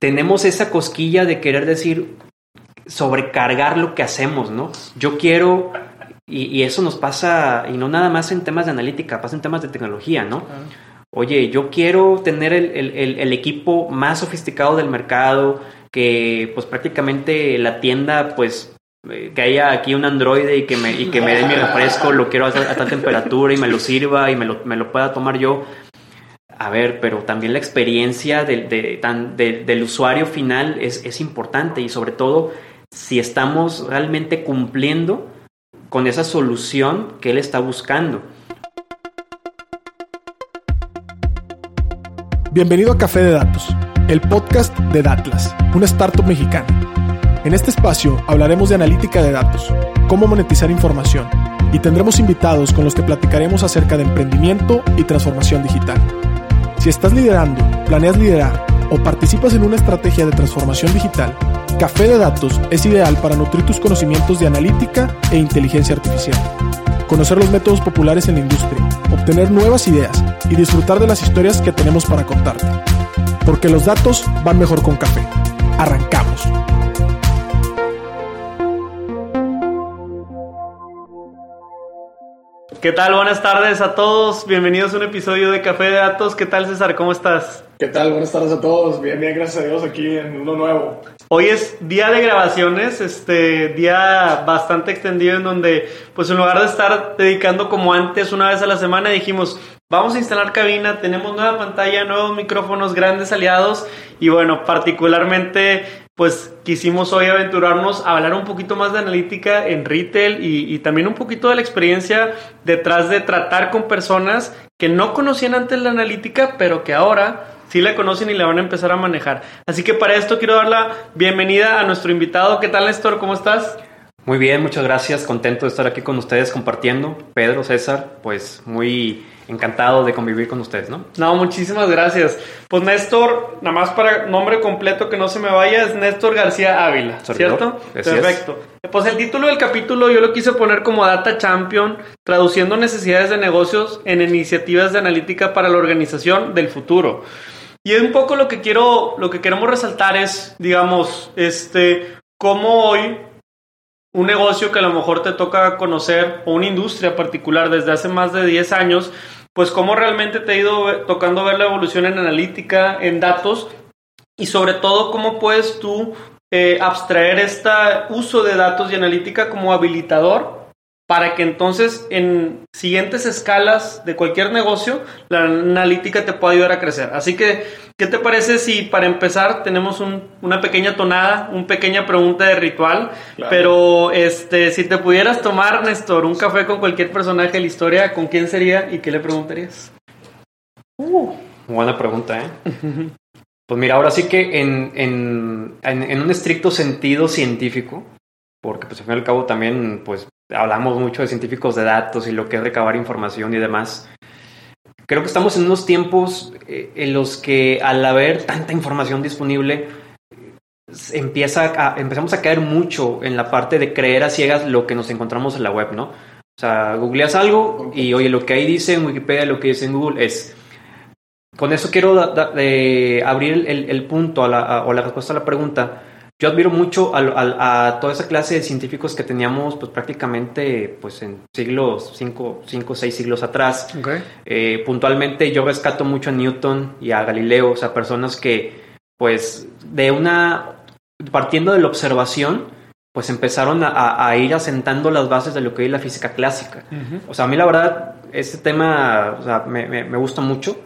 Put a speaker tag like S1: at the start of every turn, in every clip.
S1: tenemos esa cosquilla de querer decir, sobrecargar lo que hacemos, ¿no? Yo quiero, y, eso nos pasa, y no nada más en temas de analítica, pasa en temas de tecnología, ¿no? Oye, yo quiero tener el, equipo más sofisticado del mercado, que pues prácticamente la tienda, pues eh, que haya aquí un androide y que me, y que me dé mi refresco, lo quiero hacer a tal temperatura y me lo sirva y me lo, me lo pueda tomar yo. A ver, pero también la experiencia del, del usuario final es, es importante y sobre todo si estamos realmente cumpliendo con esa solución que él está buscando.
S2: Bienvenido a Café de Datos, el podcast de Datlas, una startup mexicana. En este espacio hablaremos de analítica de datos, cómo monetizar información y tendremos invitados con los que platicaremos acerca de emprendimiento y transformación digital. Si estás liderando, planeas liderar o participas en una estrategia de transformación digital, Café de Datos es ideal para nutrir tus conocimientos de analítica e inteligencia artificial, conocer los métodos populares en la industria, obtener nuevas ideas y disfrutar de las historias que tenemos para contarte. Porque los datos van mejor con café. Arrancamos.
S3: ¿Qué tal? Buenas tardes a todos. Bienvenidos a un episodio de Café de Datos. ¿Qué tal, César? ¿Cómo estás?
S4: ¿Qué tal? Buenas tardes a todos. Bien, bien, gracias a Dios aquí en uno nuevo.
S3: Hoy es día de grabaciones, este día bastante extendido en donde, pues en lugar de estar dedicando como antes una vez a la semana, dijimos, vamos a instalar cabina, tenemos nueva pantalla, nuevos micrófonos, grandes aliados y bueno, particularmente pues quisimos hoy aventurarnos a hablar un poquito más de analítica en retail y, también un poquito de la experiencia detrás de tratar con personas que no conocían antes la analítica, pero que ahora sí la conocen y la van a empezar a manejar. Así que para esto quiero dar la bienvenida a nuestro invitado. ¿Qué tal, Néstor? ¿Cómo estás?
S1: Muy bien, muchas gracias. Contento de estar aquí con ustedes compartiendo. Pedro, César, pues muy encantado de convivir con ustedes, ¿no?
S3: No, muchísimas gracias. Pues Néstor, nada más para nombre completo que no se me vaya, es Néstor García Ávila, ¿cierto? Perfecto. Pues el título del capítulo yo lo quise poner como Data Champion, traduciendo necesidades de negocios en iniciativas de analítica para la organización del futuro. Y un poco lo que quiero, lo que queremos resaltar es, digamos, este, cómo hoy un negocio que a lo mejor te toca conocer o una industria particular desde hace más de 10 años, pues cómo realmente te ha ido tocando ver la evolución en analítica, en datos y sobre todo cómo puedes tú eh, abstraer este uso de datos y analítica como habilitador para que entonces en siguientes escalas de cualquier negocio la analítica te pueda ayudar a crecer. Así que, ¿qué te parece si para empezar tenemos una pequeña tonada, una pequeña pregunta de ritual? Pero este, si te pudieras tomar, Néstor, un café con cualquier personaje de la historia, ¿con quién sería y qué le preguntarías?
S1: Uh, buena pregunta, ¿eh? pues mira, ahora sí que en, en, en, un estricto sentido científico, porque pues al fin y al cabo también pues hablamos mucho de científicos de datos y lo que es recabar información y demás. Creo que estamos en unos tiempos eh, en los que al haber tanta información disponible, empieza a, empezamos a caer mucho en la parte de creer a ciegas lo que nos encontramos en la web, ¿no? O sea, googleas algo y oye, lo que ahí dice en Wikipedia, lo que dice en Google es... Con eso quiero abrir el, punto o la respuesta a la pregunta yo admiro mucho a, toda esa clase de científicos que teníamos pues prácticamente pues en siglos, cinco, cinco seis siglos atrás. Eh, puntualmente yo rescato mucho a Newton y a Galileo, o sea, personas que pues de una, partiendo de la observación, pues empezaron a, ir asentando las bases de lo que es la física clásica. O sea, a mí la verdad, este tema o sea, me, me gusta mucho.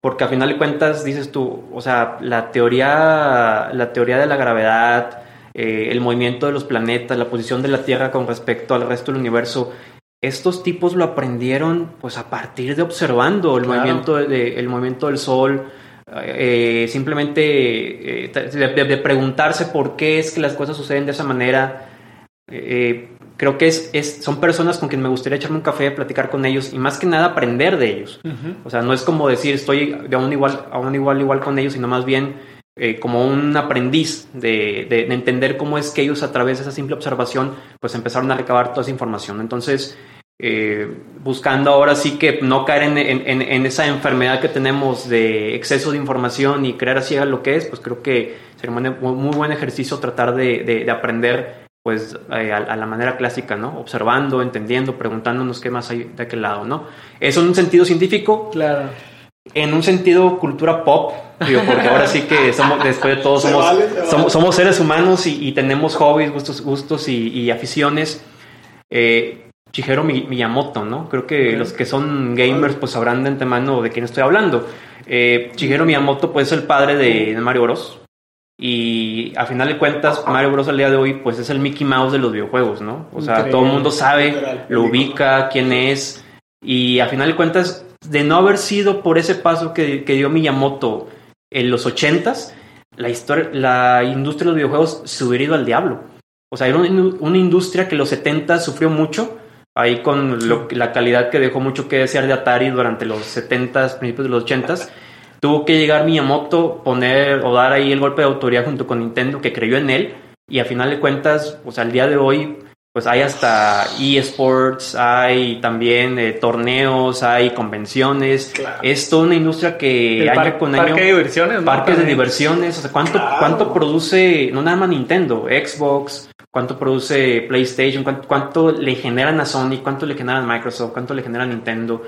S1: Porque a final de cuentas, dices tú, o sea, la teoría, la teoría de la gravedad, eh, el movimiento de los planetas, la posición de la Tierra con respecto al resto del universo, estos tipos lo aprendieron pues a partir de observando el, movimiento, de, el movimiento del Sol, eh, simplemente eh, de, preguntarse por qué es que las cosas suceden de esa manera creo que es, es, son personas con quien me gustaría echarme un café, platicar con ellos y más que nada aprender de ellos. O sea, no es como decir estoy de un igual, a un igual, igual con ellos, sino más bien eh, como un aprendiz de, de, entender cómo es que ellos a través de esa simple observación pues empezaron a recabar toda esa información. Entonces, eh, buscando ahora sí que no caer en, en, esa enfermedad que tenemos de exceso de información y creer así a lo que es, pues creo que sería un muy buen ejercicio tratar de, de, aprender pues eh, a, la manera clásica, ¿no? Observando, entendiendo, preguntándonos qué más hay de aquel lado, ¿no? Eso en un sentido científico.
S3: Claro.
S1: En un sentido cultura pop, digo, porque ahora sí que somos, después de todo, somos, somos, seres humanos y, tenemos hobbies, gustos, gustos y, y aficiones. Eh, Shigeru Miyamoto, ¿no? Creo que los que son gamers pues sabrán de antemano de quién estoy hablando. Eh, Shigeru Miyamoto pues es el padre de, Mario Bros. Y a final de cuentas, Mario Bros. al día de hoy pues es el Mickey Mouse de los videojuegos, ¿no? O sea, todo el mundo sabe, lo ubica, quién es. Y a final de cuentas, de no haber sido por ese paso que, dio Miyamoto en los ochentas, la, historia, la industria de los videojuegos se hubiera ido al diablo. O sea, era una, una industria que en los 70 sufrió mucho ahí con la calidad que dejó mucho que desear de Atari durante los 70s, principios de los 80s. Tuvo que llegar Miyamoto, poner o dar ahí el golpe de autoridad junto con Nintendo, que creyó en él. Y a final de cuentas, pues al día de hoy, pues hay hasta eSports, hay también eh, torneos, hay convenciones. Es toda una industria que
S3: año con año. Parques de diversiones,
S1: Parques de diversiones. O sea, ¿cuánto, ¿cuánto produce, no nada más Nintendo, Xbox, cuánto produce PlayStation, cuánto, le generan a Sony, cuánto le generan a Microsoft, cuánto le generan a Nintendo.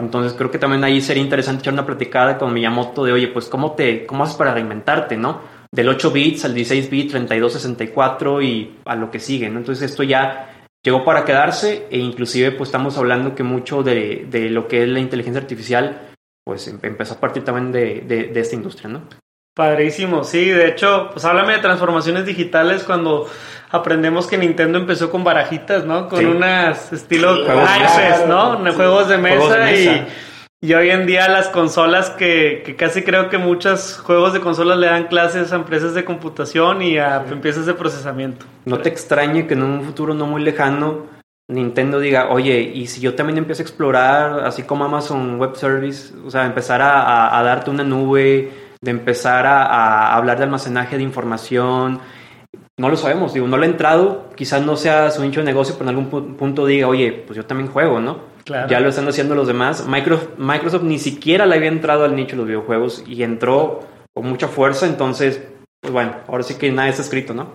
S1: Entonces creo que también ahí sería interesante echar una platicada con Miyamoto de, oye, pues cómo te, cómo haces para reinventarte, ¿no? Del 8 bits al 16 bits, 32, 64 y a lo que sigue, ¿no? Entonces esto ya llegó para quedarse e inclusive pues estamos hablando que mucho de, de lo que es la inteligencia artificial pues em, empezó a partir también de, de, de esta industria, ¿no?
S3: Padrísimo, sí, de hecho, pues háblame de transformaciones digitales cuando aprendemos que Nintendo empezó con barajitas, ¿no? Con unas estilo ¿no? Juegos de mesa, Y, y, hoy en día las consolas que, que, casi creo que muchos juegos de consolas le dan clases a empresas de computación y a empresas de procesamiento.
S1: No te extrañe que en un futuro no muy lejano Nintendo diga, oye, y si yo también empiezo a explorar, así como Amazon Web Service, o sea, empezar a, a darte una nube de empezar a, hablar de almacenaje de información. No lo sabemos, digo, no lo he entrado, quizás no sea su nicho de negocio, pero en algún punto diga, oye, pues yo también juego, ¿no? Ya lo están haciendo los demás. Microsoft, Microsoft ni siquiera le había entrado al nicho de los videojuegos y entró con mucha fuerza, entonces, pues bueno, ahora sí que nada está escrito, ¿no?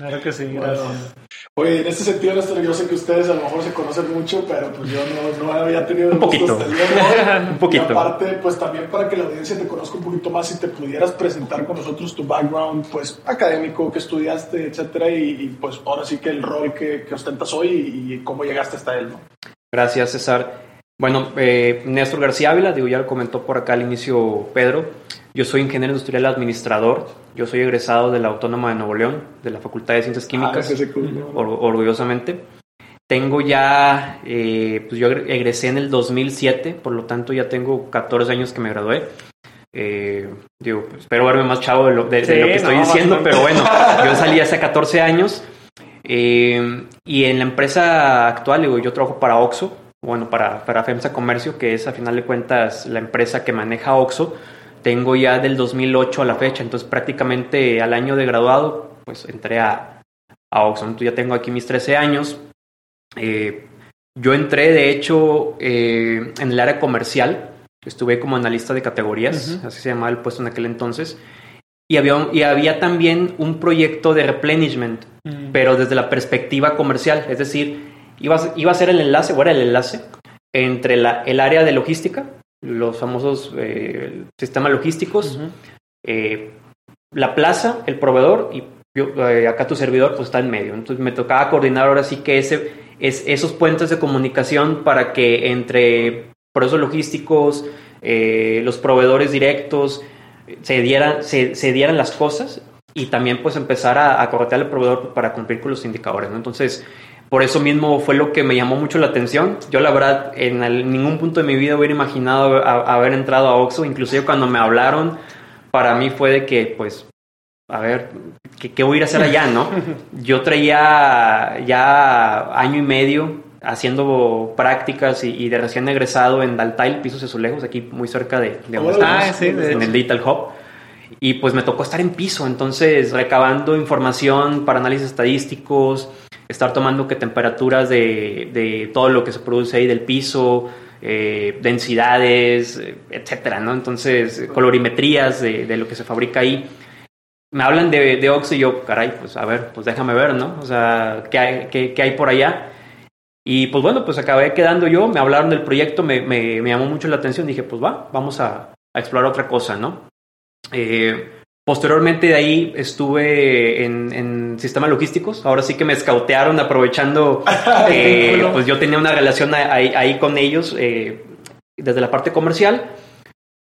S3: Claro que sí, gracias.
S4: Oye, en este sentido, Néstor, yo sé que ustedes a lo mejor se conocen mucho, pero pues yo no, no había tenido...
S1: Un poquito. un poquito.
S4: Y aparte, pues también para que la audiencia te conozca un poquito más y te pudieras presentar con nosotros tu background, pues académico, que estudiaste, etcétera, y, pues ahora sí que el rol que, que ostentas hoy y, cómo llegaste hasta él, ¿no?
S1: Gracias, César. Bueno, eh, Néstor García Ávila, digo, ya lo comentó por acá al inicio Pedro. Yo soy ingeniero industrial administrador. Yo soy egresado de la Autónoma de Nuevo León, de la Facultad de Ciencias Químicas, ah, orgullosamente. Tengo ya, eh, pues yo egresé en el 2007, por lo tanto ya tengo 14 años que me gradué. Eh, digo, espero verme más chavo de lo, que estoy diciendo, pero bueno, yo salí hace 14 años. Eh, y en la empresa actual, digo, yo trabajo para Oxo, bueno, para, para FEMSA Comercio, que es a final de cuentas la empresa que maneja Oxo tengo ya del 2008 a la fecha, entonces prácticamente al año de graduado, pues entré a, a Oxford. Entonces ya tengo aquí mis 13 años. Eh, yo entré, de hecho, eh, en el área comercial. Estuve como analista de categorías, así se llamaba el puesto en aquel entonces. Y había, y había también un proyecto de replenishment, mm. pero desde la perspectiva comercial. Es decir, iba, iba a ser el enlace, o era el enlace, entre la, el área de logística, los famosos eh, sistemas logísticos, eh, la plaza, el proveedor y eh, acá tu servidor pues está en medio. Entonces me tocaba coordinar ahora sí que ese, es, esos puentes de comunicación para que entre procesos logísticos, los proveedores directos, se dieran, se, dieran las cosas y también pues empezar a, a corretear al proveedor para cumplir con los indicadores. ¿no? Entonces por eso mismo fue lo que me llamó mucho la atención. Yo la verdad en ningún punto de mi vida hubiera imaginado haber entrado a Oxxo, inclusive cuando me hablaron, para mí fue de que, pues, a ver, ¿qué, voy a ir a hacer allá, no? Yo traía ya año y medio haciendo prácticas y, de recién egresado en Daltail, Pisos Azulejos, aquí muy cerca de, de
S3: ah, sí,
S1: en el Digital Hub. Y pues me tocó estar en piso, entonces recabando información para análisis estadísticos, estar tomando que temperaturas de, de todo lo que se produce ahí del piso, eh, densidades, etcétera, ¿no? Entonces, colorimetrías de, de, lo que se fabrica ahí. Me hablan de, de Ox y yo, caray, pues a ver, pues déjame ver, ¿no? O sea, ¿qué hay, qué, qué hay por allá? Y pues bueno, pues acabé quedando yo, me hablaron del proyecto, me, me, llamó mucho la atención, dije, pues va, vamos a explorar otra cosa, ¿no? Eh, posteriormente de ahí estuve en, en, sistemas logísticos, ahora sí que me escautearon aprovechando, eh, pues yo tenía una relación ahí, ahí con ellos eh, desde la parte comercial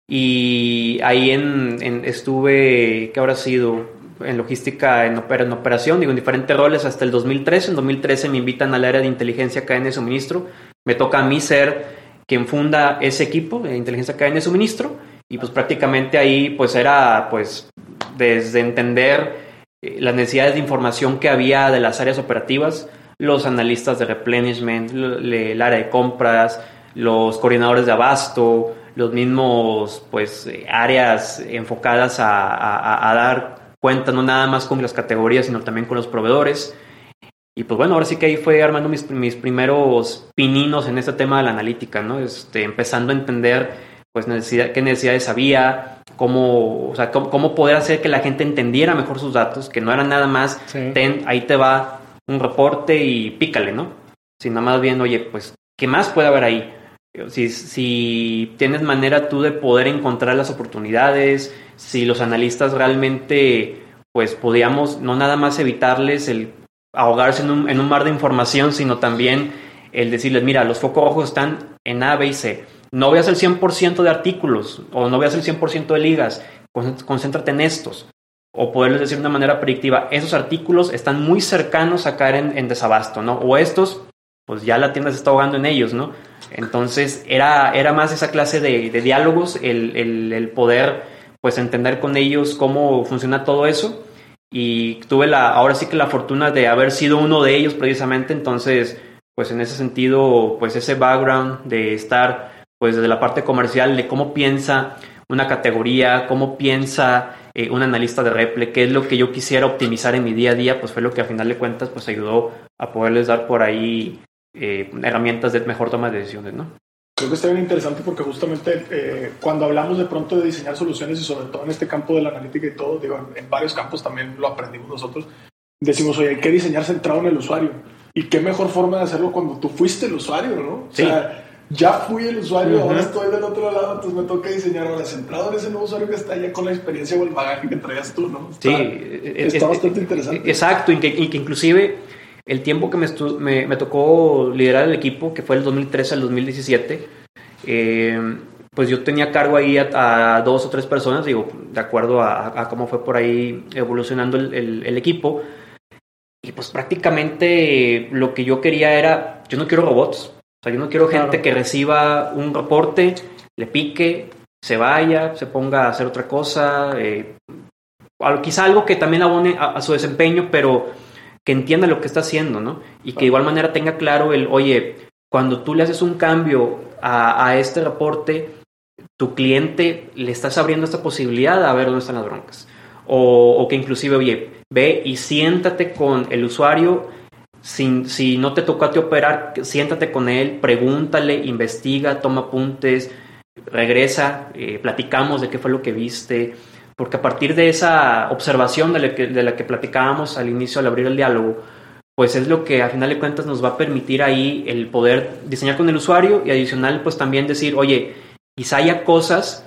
S1: y ahí en, en estuve, ¿qué habrá sido? en logística, en, en, operación, digo, en diferentes roles hasta el 2013. En 2013 me invitan al área de inteligencia cadena de suministro. Me toca a mí ser quien funda ese equipo de inteligencia cadena de suministro y pues prácticamente ahí pues era pues desde entender eh, las necesidades de información que había de las áreas operativas, los analistas de replenishment, el área de compras, los coordinadores de abasto, los mismos pues eh, áreas enfocadas a, a, dar cuenta no nada más con las categorías, sino también con los proveedores. Y pues bueno, ahora sí que ahí fue armando mis, mis primeros pininos en este tema de la analítica, ¿no? Este, empezando a entender pues necesidad, qué necesidades había, cómo, o sea, cómo, cómo, poder hacer que la gente entendiera mejor sus datos, que no era nada más, sí. ten, ahí te va un reporte y pícale, ¿no? Sino más bien, oye, pues, ¿qué más puede haber ahí? Si, si tienes manera tú de poder encontrar las oportunidades, si los analistas realmente, pues podíamos no nada más evitarles el ahogarse en un, en un mar de información, sino también el decirles, mira, los focos rojos están en A, B y C. No veas el 100% de artículos o no veas el 100% de ligas, concéntrate en estos. O poderles decir de una manera predictiva, esos artículos están muy cercanos a caer en, desabasto, ¿no? O estos, pues ya la tienda se está ahogando en ellos, ¿no? Entonces era, era más esa clase de, de diálogos, el, el, el, poder pues entender con ellos cómo funciona todo eso. Y tuve la, ahora sí que la fortuna de haber sido uno de ellos precisamente, entonces pues en ese sentido, pues ese background de estar pues desde la parte comercial, de cómo piensa una categoría, cómo piensa eh, un analista de Reple, qué es lo que yo quisiera optimizar en mi día a día, pues fue lo que a final de cuentas pues ayudó a poderles dar por ahí eh, herramientas de mejor toma de decisiones, ¿no?
S4: Creo que está bien interesante porque justamente eh, cuando hablamos de pronto de diseñar soluciones y sobre todo en este campo de la analítica y todo, digo, en, en varios campos también lo aprendimos nosotros, decimos, oye, hay que diseñar centrado en el usuario. Y qué mejor forma de hacerlo cuando tú fuiste el usuario, ¿no? O
S1: Sí.
S4: sea, ya fui el usuario, uh -huh. ahora estoy del otro lado, entonces me toca diseñar ahora centrado en ese nuevo usuario que está ya con la experiencia o el bagaje que traías tú, ¿no? Está,
S1: sí,
S4: está es, bastante es, interesante.
S1: Exacto, y que, y que inclusive el tiempo que me, me, me, tocó liderar el equipo, que fue el 2013 al 2017, eh, pues yo tenía cargo ahí a, a, dos o tres personas, digo, de acuerdo a, a cómo fue por ahí evolucionando el, el, el, equipo. Y pues prácticamente lo que yo quería era, yo no quiero robots, o sea, yo no quiero claro. gente que reciba un reporte, le pique, se vaya, se ponga a hacer otra cosa, eh, quizá algo que también abone a, a su desempeño, pero que entienda lo que está haciendo, ¿no? Y que de igual manera tenga claro el, oye, cuando tú le haces un cambio a, a, este reporte, tu cliente le estás abriendo esta posibilidad a ver dónde están las broncas. O, o que inclusive, oye, ve y siéntate con el usuario, si, si no te tocó a ti operar, siéntate con él, pregúntale, investiga, toma apuntes, regresa, eh, platicamos de qué fue lo que viste, porque a partir de esa observación de la, que, de la que platicábamos al inicio, al abrir el diálogo, pues es lo que a final de cuentas nos va a permitir ahí el poder diseñar con el usuario y adicional pues también decir, oye, quizá haya cosas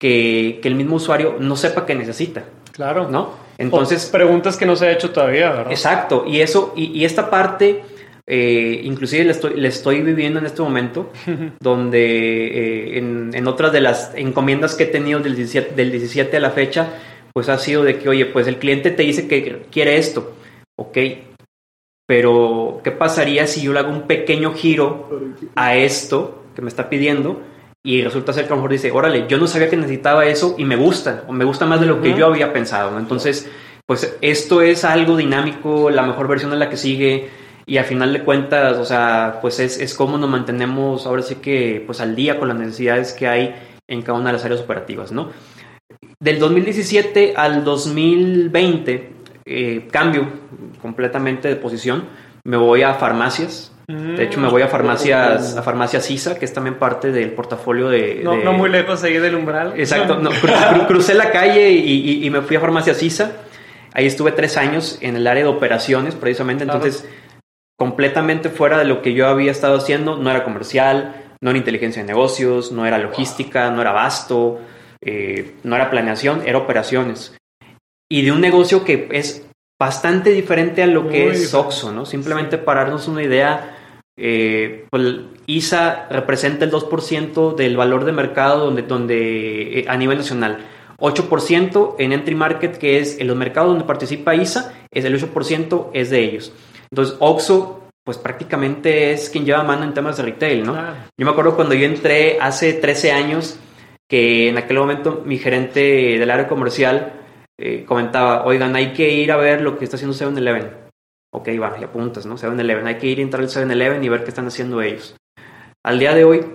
S1: que, que el mismo usuario no sepa que necesita.
S3: Claro.
S1: ¿No? Entonces...
S3: O preguntas que no se ha hecho todavía, ¿verdad?
S1: Exacto. Y eso, y, y esta parte... Eh, inclusive le estoy, le estoy viviendo en este momento, donde eh, en, en, otras de las encomiendas que he tenido del 17, del 17 a la fecha, pues ha sido de que, oye, pues el cliente te dice que quiere esto, ok, pero ¿qué pasaría si yo le hago un pequeño giro a esto que me está pidiendo? Y resulta ser que a lo mejor dice, órale, yo no sabía que necesitaba eso y me gusta, o me gusta más de lo que uh -huh. yo había pensado. Entonces, pues esto es algo dinámico, la mejor versión es la que sigue, y al final de cuentas, o sea, pues es, es cómo nos mantenemos ahora sí que pues al día con las necesidades que hay en cada una de las áreas operativas, ¿no? Del 2017 al 2020, eh, cambio completamente de posición. me voy a farmacias. De hecho, me voy a farmacias, a farmacias ISA, que es también parte del portafolio de...
S3: No, no muy lejos ahí del umbral.
S1: Exacto, no, crucé la calle y, me fui a farmacias ISA. Ahí estuve tres años en el área de operaciones, precisamente. Entonces, completamente fuera de lo que yo había estado haciendo. No era comercial, no era inteligencia de negocios, no era logística, no era abasto, eh, no era planeación, era operaciones. Y de un negocio que es bastante diferente a lo que es Oxxo, ¿no? Simplemente para darnos una idea, eh, pues ISA representa el 2% del valor de mercado donde, donde, eh, a nivel nacional. 8% en entry market, que es en los mercados donde participa ISA, es el 8% es de ellos. Entonces, Oxxo, pues prácticamente es quien lleva mano en temas de retail, ¿no? Yo me acuerdo cuando yo entré hace 13 años, que en aquel momento mi gerente del área comercial eh, comentaba, oigan, hay que ir a ver lo que está haciendo 7-Eleven. Ok, va, y apuntas, ¿no? 7-Eleven, hay que ir a entrar al 7-Eleven y ver qué están haciendo ellos. Al día de hoy,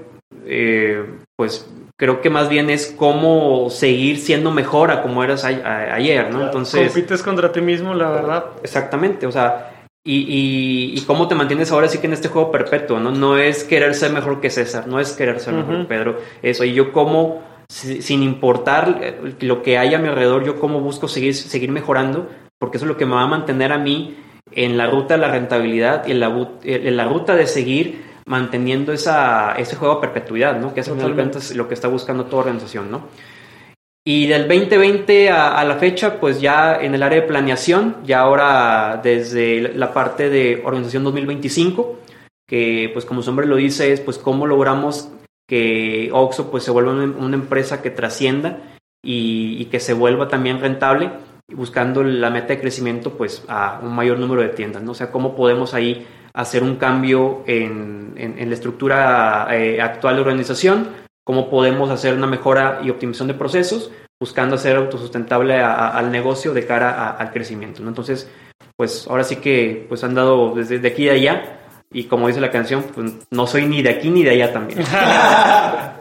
S1: eh, pues creo que más bien es cómo seguir siendo mejor a como eras ayer, ¿no?
S3: Entonces... Compites contra ti mismo, la verdad.
S1: Exactamente, o sea, y, y, cómo te mantienes ahora sí que en este juego perpetuo, ¿no? No es querer ser mejor que César, no es querer ser mejor que Pedro, eso, y yo cómo sin importar eh, lo que haya a mi alrededor, yo como busco seguir, seguir mejorando, porque eso es lo que me va a mantener a mí en la ruta de la rentabilidad y en la, en la ruta de seguir manteniendo esa, ese juego a perpetuidad, ¿no? Que es lo que está buscando toda organización, ¿no? Y del 2020 a, a, la fecha, pues ya en el área de planeación, ya ahora desde la parte de organización 2025, que pues como su nombre lo dice, es pues cómo logramos que Oxxo pues se vuelva una, empresa que trascienda y, que se vuelva también rentable buscando la meta de crecimiento pues a un mayor número de tiendas, ¿no? O sea, cómo podemos ahí hacer un cambio en, la estructura eh, actual de organización, cómo podemos hacer una mejora y optimización de procesos, buscando hacer autosustentable al negocio de cara al crecimiento, ¿no? Entonces, pues ahora sí que pues han dado desde de aquí y allá y como dice la canción, pues no soy ni de aquí ni de allá también.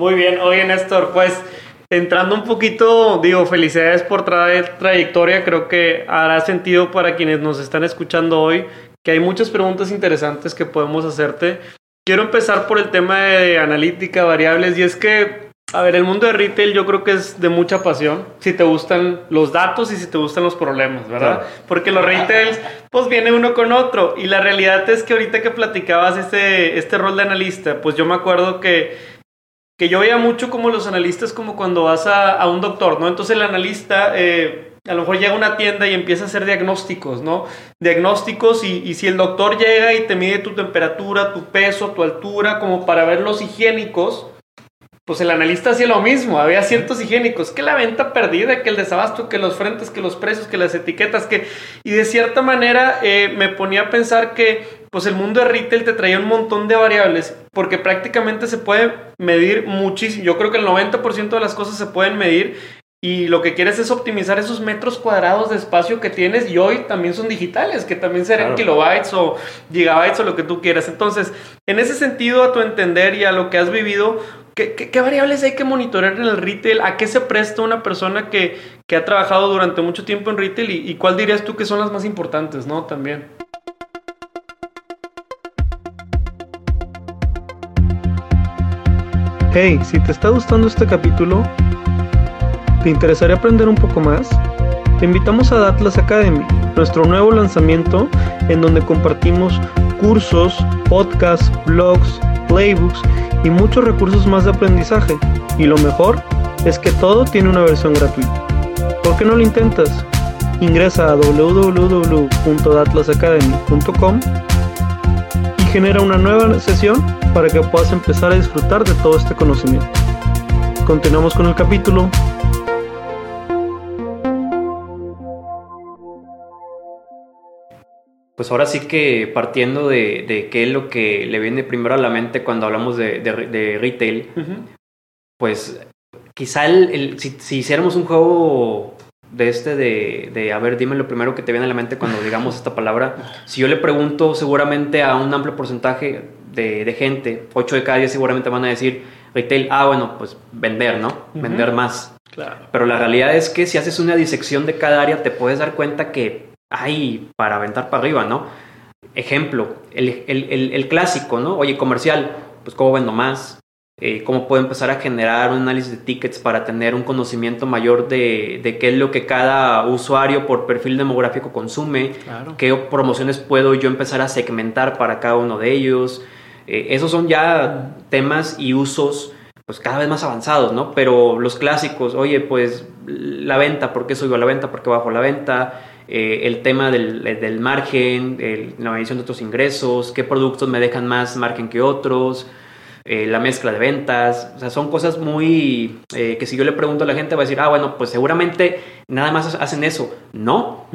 S3: Muy bien, oye Néstor, pues entrando un poquito, digo, felicidades por traer trayectoria, creo que hará sentido para quienes nos están escuchando hoy, que hay muchas preguntas interesantes que podemos hacerte. Quiero empezar por el tema de analítica, variables, y es que, a ver, el mundo de retail yo creo que es de mucha pasión, si te gustan los datos y si te gustan los problemas, ¿verdad? Porque los retails, pues viene uno con otro, y la realidad es que ahorita que platicabas este, este rol de analista, pues yo me acuerdo que que yo veía mucho como los analistas, como cuando vas a, un doctor, ¿no? Entonces el analista eh, a lo mejor llega a una tienda y empieza a hacer diagnósticos, ¿no? Diagnósticos y, y, si el doctor llega y te mide tu temperatura, tu peso, tu altura, como para ver los higiénicos, pues el analista hacía lo mismo, había ciertos higiénicos, que la venta perdida, que el desabasto, que los frentes, que los precios, que las etiquetas, que... Y de cierta manera eh, me ponía a pensar que pues el mundo de retail te traía un montón de variables, porque prácticamente se puede medir muchísimo, yo creo que el 90% de las cosas se pueden medir y lo que quieres es optimizar esos metros cuadrados de espacio que tienes y hoy también son digitales, que también serán kilobytes o gigabytes o lo que tú quieras. Entonces, en ese sentido, a tu entender y a lo que has vivido, ¿Qué, variables hay que monitorear en el retail? ¿A qué se presta una persona que, ha trabajado durante mucho tiempo en retail? ¿Y, cuál dirías tú que son las más importantes, no? También. Hey, si te está gustando este capítulo, ¿Te interesaría aprender un poco más? Te invitamos a Datlas Academy, nuestro nuevo lanzamiento en donde compartimos cursos, podcasts, blogs, playbooks y muchos recursos más de aprendizaje. Y lo mejor es que todo tiene una versión gratuita. ¿Por qué no lo intentas? Ingresa a www.datlasacademy.com genera una nueva sesión para que puedas empezar a disfrutar de todo este conocimiento. Continuamos con el capítulo
S1: Pues ahora sí que partiendo de, qué es lo que le viene primero a la mente cuando hablamos de, retail, pues quizá el, si, hiciéramos un juego de este de, de, a ver, dime lo primero que te viene a la mente cuando digamos esta palabra, si yo le pregunto seguramente a un amplio porcentaje de, gente, 8 de cada 10 seguramente van a decir retail, ah, bueno, pues vender, ¿no? Vender más. Claro. Pero la realidad es que si haces una disección de cada área, te puedes dar cuenta que hay para aventar para arriba, ¿no? Ejemplo, el, clásico, ¿no? Oye, comercial, pues cómo vendo más, eh, cómo puedo empezar a generar un análisis de tickets para tener un conocimiento mayor de, qué es lo que cada usuario por perfil demográfico consume, qué promociones puedo yo empezar a segmentar para cada uno de ellos. Eh, esos son ya temas y usos pues cada vez más avanzados, ¿no? Pero los clásicos, oye, pues la venta, ¿por qué subo a la venta? ¿Por qué bajo la venta? Eh, el tema del, del margen, la medición de otros ingresos, qué productos me dejan más margen que otros, eh, la mezcla de ventas, o sea, son cosas muy eh, que si yo le pregunto a la gente va a decir, ah, bueno, pues seguramente nada más hacen eso. No,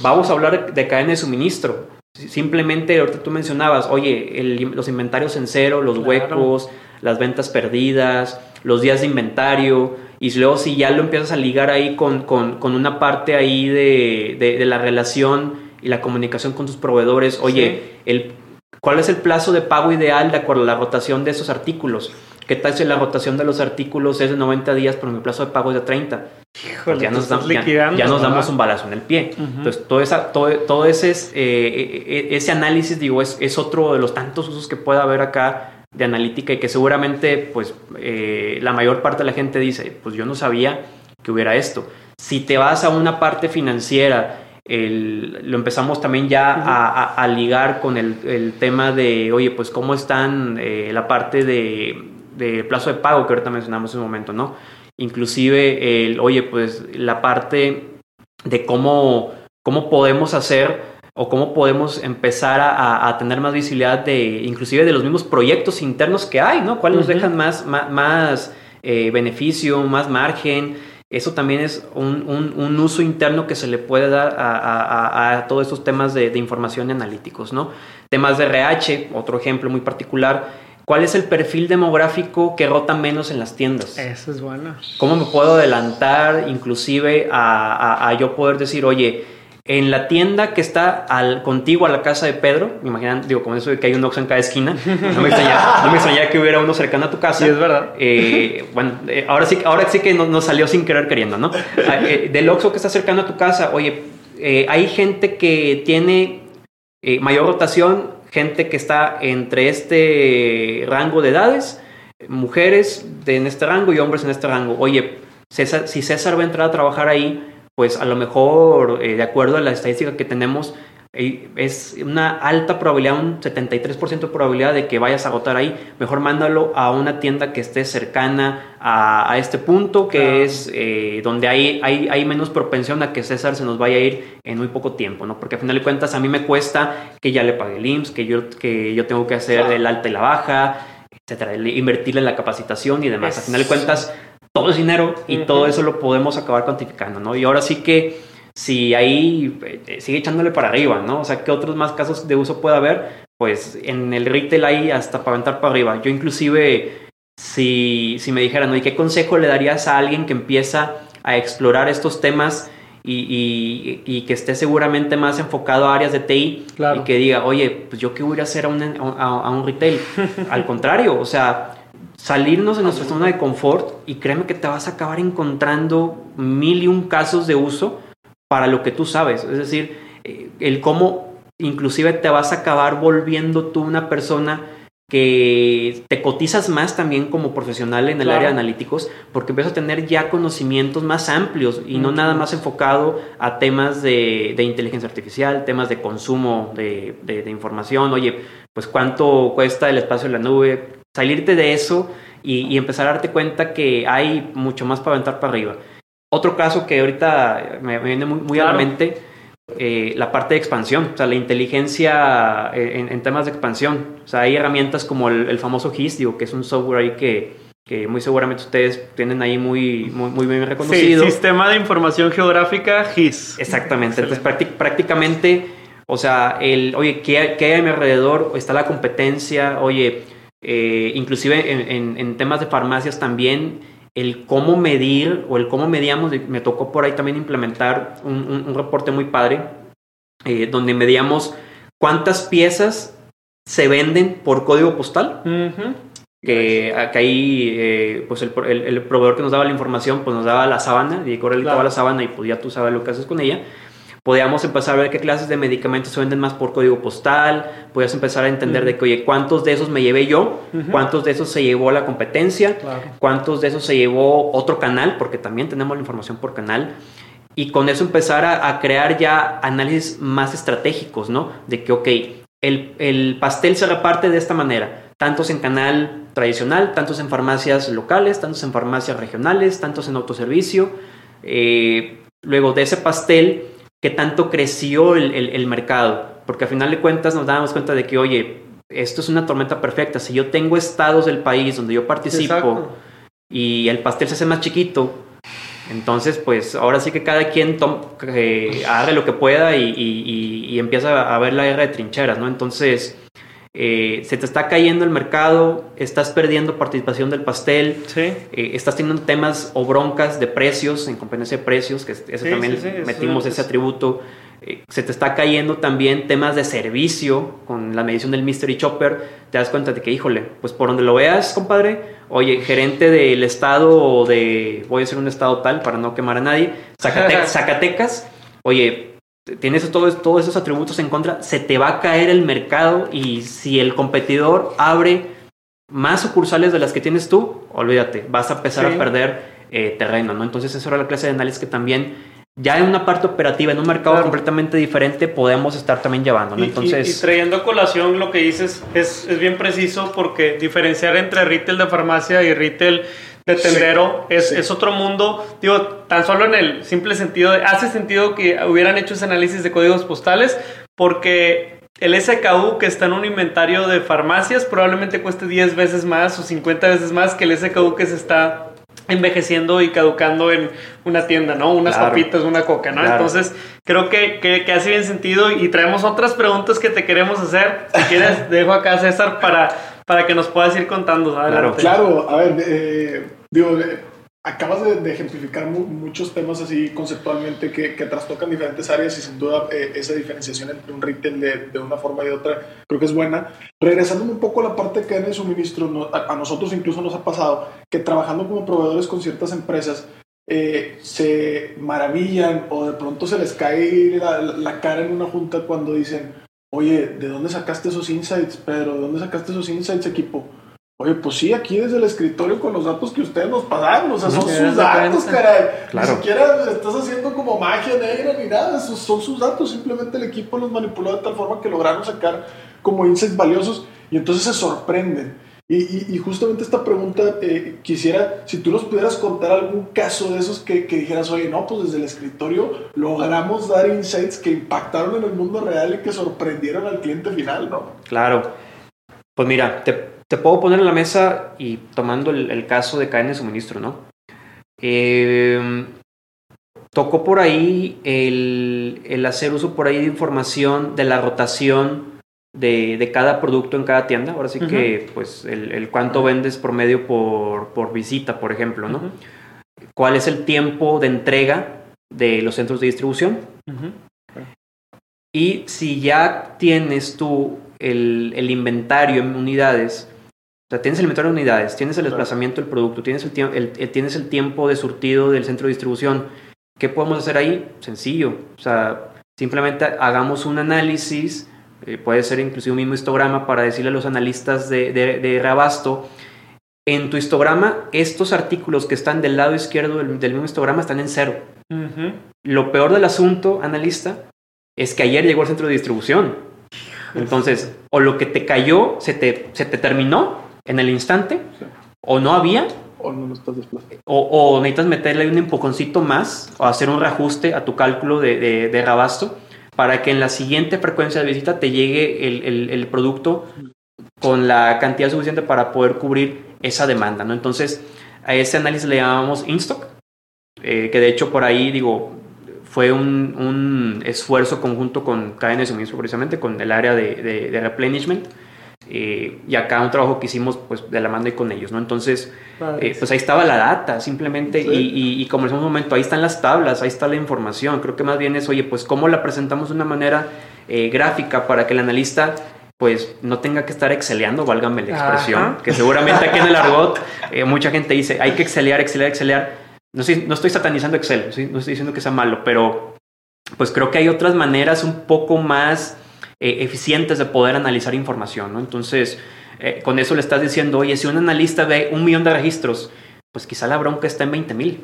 S1: vamos a hablar de cadena de suministro. Simplemente, ahorita tú mencionabas, oye, los inventarios en cero, los huecos, las ventas perdidas, los días de inventario, y luego si ya lo empiezas a ligar ahí con, una parte ahí de, la relación y la comunicación con tus proveedores, oye, el, ¿cuál es el plazo de pago ideal de acuerdo a la rotación de esos artículos? ¿Qué tal si la rotación de los artículos es de 90 días, pero mi plazo de pago es de 30? Híjole, ya, nos, ya, nos damos un balazo en el pie. Entonces, todo, esa, todo, todo ese, eh, eh, eh, ese análisis, digo, es, es otro de los tantos usos que puede haber acá de analítica y que seguramente pues eh, la mayor parte de la gente dice, pues yo no sabía que hubiera esto. Si te vas a una parte financiera, lo empezamos también ya a, ligar con el, tema de, oye, pues cómo están eh, la parte de, plazo de pago que ahorita mencionamos en un momento, ¿no? Inclusive, el, oye, pues la parte de cómo, cómo podemos hacer o cómo podemos empezar a, tener más visibilidad de inclusive de los mismos proyectos internos que hay, ¿no? ¿Cuáles nos dejan más, más, eh, beneficio, más margen? Eso también es un, uso interno que se le puede dar a, todos estos temas de, información analíticos, ¿no? Temas de RH, otro ejemplo muy particular. ¿Cuál es el perfil demográfico que rota menos en las tiendas?
S3: Eso es bueno.
S1: ¿Cómo me puedo adelantar inclusive a yo poder decir, oye, en la tienda que está al, contigo a la casa de Pedro, me imaginan, digo, como eso de que hay un Oxxo en cada esquina, no me, extrañaría, que hubiera uno cercano a tu casa.
S3: Sí, es verdad.
S1: Eh, bueno, eh, ahora, sí, ahora sí que nos, salió sin querer queriendo, ¿no? Ah, eh, del Oxxo que está cercano a tu casa, oye, hay gente que tiene mayor rotación, gente que está entre este rango de edades, mujeres en este rango y hombres en este rango. Oye, César, si César va a entrar a trabajar ahí, pues a lo mejor, eh, de acuerdo a la estadística que tenemos, eh, es una alta probabilidad, un 73% de probabilidad de que vayas a agotar ahí. Mejor mándalo a una tienda que esté cercana a, este punto, que es eh, donde hay, hay, hay, menos propensión a que César se nos vaya a ir en muy poco tiempo, ¿no? Porque al final de cuentas a mí me cuesta que ya le pague el IMSS, que yo, que yo tengo que hacer el alta y la baja, etcétera, invertirle en la capacitación y demás. Al final de cuentas todo es dinero y todo eso lo podemos acabar cuantificando, ¿no? Y ahora sí que si ahí eh, sigue echándole para arriba, ¿no? O sea, ¿qué otros más casos de uso puede haber? Pues en el retail hay hasta para aventar para arriba. Yo inclusive, si, si me dijeran, ¿no? ¿y qué consejo le darías a alguien que empieza a explorar estos temas y, y, que esté seguramente más enfocado a áreas de TI y que diga, oye, pues yo qué voy a hacer a un, a un retail? Al contrario, o sea, salirnos de nuestra zona de confort y créeme que te vas a acabar encontrando mil y un casos de uso para lo que tú sabes. Es decir, eh, el cómo inclusive te vas a acabar volviendo tú una persona que te cotizas más también como profesional en el área de analíticos porque empiezas a tener ya conocimientos más amplios y no nada más enfocado a temas de, inteligencia artificial, temas de consumo de, de, información, oye, pues cuánto cuesta el espacio en la nube, salirte de eso y, empezar a darte cuenta que hay mucho más para aventar para arriba. Otro caso que ahorita me, viene muy, muy a la mente eh, la parte de expansión, o sea, la inteligencia eh, en, temas de expansión. O sea, hay herramientas como el, famoso GIS, digo, que es un software ahí que, que muy seguramente ustedes tienen ahí muy, muy, bien reconocido.
S3: Sí, Sistema de Información Geográfica GIS.
S1: Exactamente. Entonces, prácticamente, o sea, el, oye, ¿qué, hay a mi alrededor? Está la competencia, oye, eh, inclusive en, en temas de farmacias también el cómo medir o el cómo medíamos, me tocó por ahí también implementar un, reporte muy padre, eh, donde medíamos cuántas piezas se venden por código postal. Que, ahí, eh, pues el, proveedor que nos daba la información, pues nos daba la sábana, y corre claro. la sábana y pues ya tú sabes lo que haces con ella podíamos empezar a ver qué clases de medicamentos se venden más por código postal, podías empezar a entender de que, oye, ¿cuántos de esos me llevé yo? ¿Cuántos de esos se llevó la competencia? ¿Cuántos de esos se llevó otro canal? Porque también tenemos la información por canal. Y con eso empezar a, crear ya análisis más estratégicos, ¿no? De que, ok, el, el pastel se reparte de esta manera, tantos en canal tradicional, tantos en farmacias locales, tantos en farmacias regionales, tantos en autoservicio. Eh, luego de ese pastel, qué tanto creció el, mercado. Porque a final de cuentas nos damos cuenta de que, oye, esto es una tormenta perfecta. Si yo tengo estados del país donde yo participo y el pastel se hace más chiquito, entonces pues ahora sí que cada quien eh, haga lo que pueda y, y, empieza a ver la guerra de trincheras, ¿no? Entonces eh, se te está cayendo el mercado, estás perdiendo participación del pastel, eh, estás teniendo temas o broncas de precios, en competencia de precios, que eso también metimos ese atributo. Eh, se te está cayendo también temas de servicio con la medición del Mystery Chopper. Te das cuenta de que, híjole, pues por donde lo veas, compadre, oye, gerente del estado o de, voy a ser un estado tal para no quemar a nadie, Zacatecas oye, tienes todos, todos esos atributos en contra, se te va a caer el mercado y si el competidor abre más sucursales de las que tienes tú, olvídate, vas a empezar a perder eh, terreno, ¿no? Entonces esa era la clase de análisis que también ya en una parte operativa, en un mercado completamente diferente, podemos estar también llevando, ¿no?
S3: Entonces... Y, trayendo a colación lo que dices es, es bien preciso porque diferenciar entre retail de farmacia y retail de tendero es, es, otro mundo. Digo, tan solo en el simple sentido de, hace sentido que hubieran hecho ese análisis de códigos postales porque el SKU que está en un inventario de farmacias probablemente cueste 10 veces más o 50 veces más que el SKU que se está envejeciendo y caducando en una tienda, ¿no? Unas papitas, una coca, ¿no? Entonces, creo que, que, hace bien sentido y traemos otras preguntas que te queremos hacer. Si quieres, dejo acá a César para, para que nos puedas ir contando.
S4: Claro, claro. A ver, eh, Digo, acabas de, ejemplificar muchos temas así conceptualmente que, que, trastocan diferentes áreas y sin duda eh, esa diferenciación entre un retail de, una forma y otra creo que es buena. Regresando un poco a la parte que en el suministro, a, nosotros incluso nos ha pasado que trabajando como proveedores con ciertas empresas eh, se maravillan o de pronto se les cae la, la cara en una junta cuando dicen, oye, ¿de dónde sacaste esos insights, Pedro? ¿De dónde sacaste esos insights, equipo? Oye, pues sí, aquí desde el escritorio con los datos que ustedes nos pasaron, o sea, son sus datos, caray. Ni siquiera estás haciendo como magia negra ni nada, son sus datos, simplemente el equipo los manipuló de tal forma que lograron sacar como insights valiosos y entonces se sorprenden. Y, y, justamente esta pregunta, eh, quisiera, si tú nos pudieras contar algún caso de esos que, que, dijeras, oye, no, pues desde el escritorio logramos dar insights que impactaron en el mundo real y que sorprendieron al cliente final, ¿no?
S1: Claro. Pues mira, te, te puedo poner en la mesa y tomando el, caso de cadena de suministro, ¿no? Eh, tocó por ahí el, hacer uso por ahí de información de la rotación de, cada producto en cada tienda. Ahora sí que, pues, el, cuánto vendes por medio por, visita, por ejemplo, ¿no? ¿Cuál es el tiempo de entrega de los centros de distribución? Y si ya tienes tú el, el inventario en unidades, o sea, tienes el inventario de unidades, tienes el desplazamiento del producto, tienes el, tienes el tiempo de surtido del centro de distribución. ¿Qué podemos hacer ahí? Sencillo. O sea, simplemente hagamos un análisis eh, puede ser inclusive un mismo histograma para decirle a los analistas de, de, Rabasto, en tu histograma, estos artículos que están del lado izquierdo del, mismo histograma están en cero. Lo peor del asunto, analista, es que ayer llegó al centro de distribución. Entonces, o lo que te cayó se te, se te terminó en el instante, o no había,
S4: o no lo estás desplazando.
S1: O, necesitas meterle un empujoncito más o hacer un reajuste a tu cálculo de, de, rabasto para que en la siguiente frecuencia de visita te llegue el, el, producto con la cantidad suficiente para poder cubrir esa demanda. ¿no? Entonces, a ese análisis le llamamos in-stock, eh, que de hecho por ahí, digo, fue un, un, esfuerzo conjunto con cadena de suministro precisamente, con el área de, de, de replenishment eh, y acá un trabajo que hicimos pues de la mano y con ellos, ¿no? Entonces, eh, pues ahí estaba la data, simplemente, y, y, como en un momento, ahí están las tablas, ahí está la información, creo que más bien es, oye, pues cómo la presentamos de una manera eh, gráfica para que el analista pues no tenga que estar exceleando, válgame la expresión, que seguramente aquí en el argot mucha gente dice, hay que excelear, excelear, excelear. No, no estoy satanizando Excel, no estoy diciendo que sea malo, pero pues creo que hay otras maneras un poco más eh, eficientes de poder analizar información, ¿no? Entonces, eh, con eso le estás diciendo, oye, si un analista ve un millón de registros, pues quizá la bronca está en 20 mil.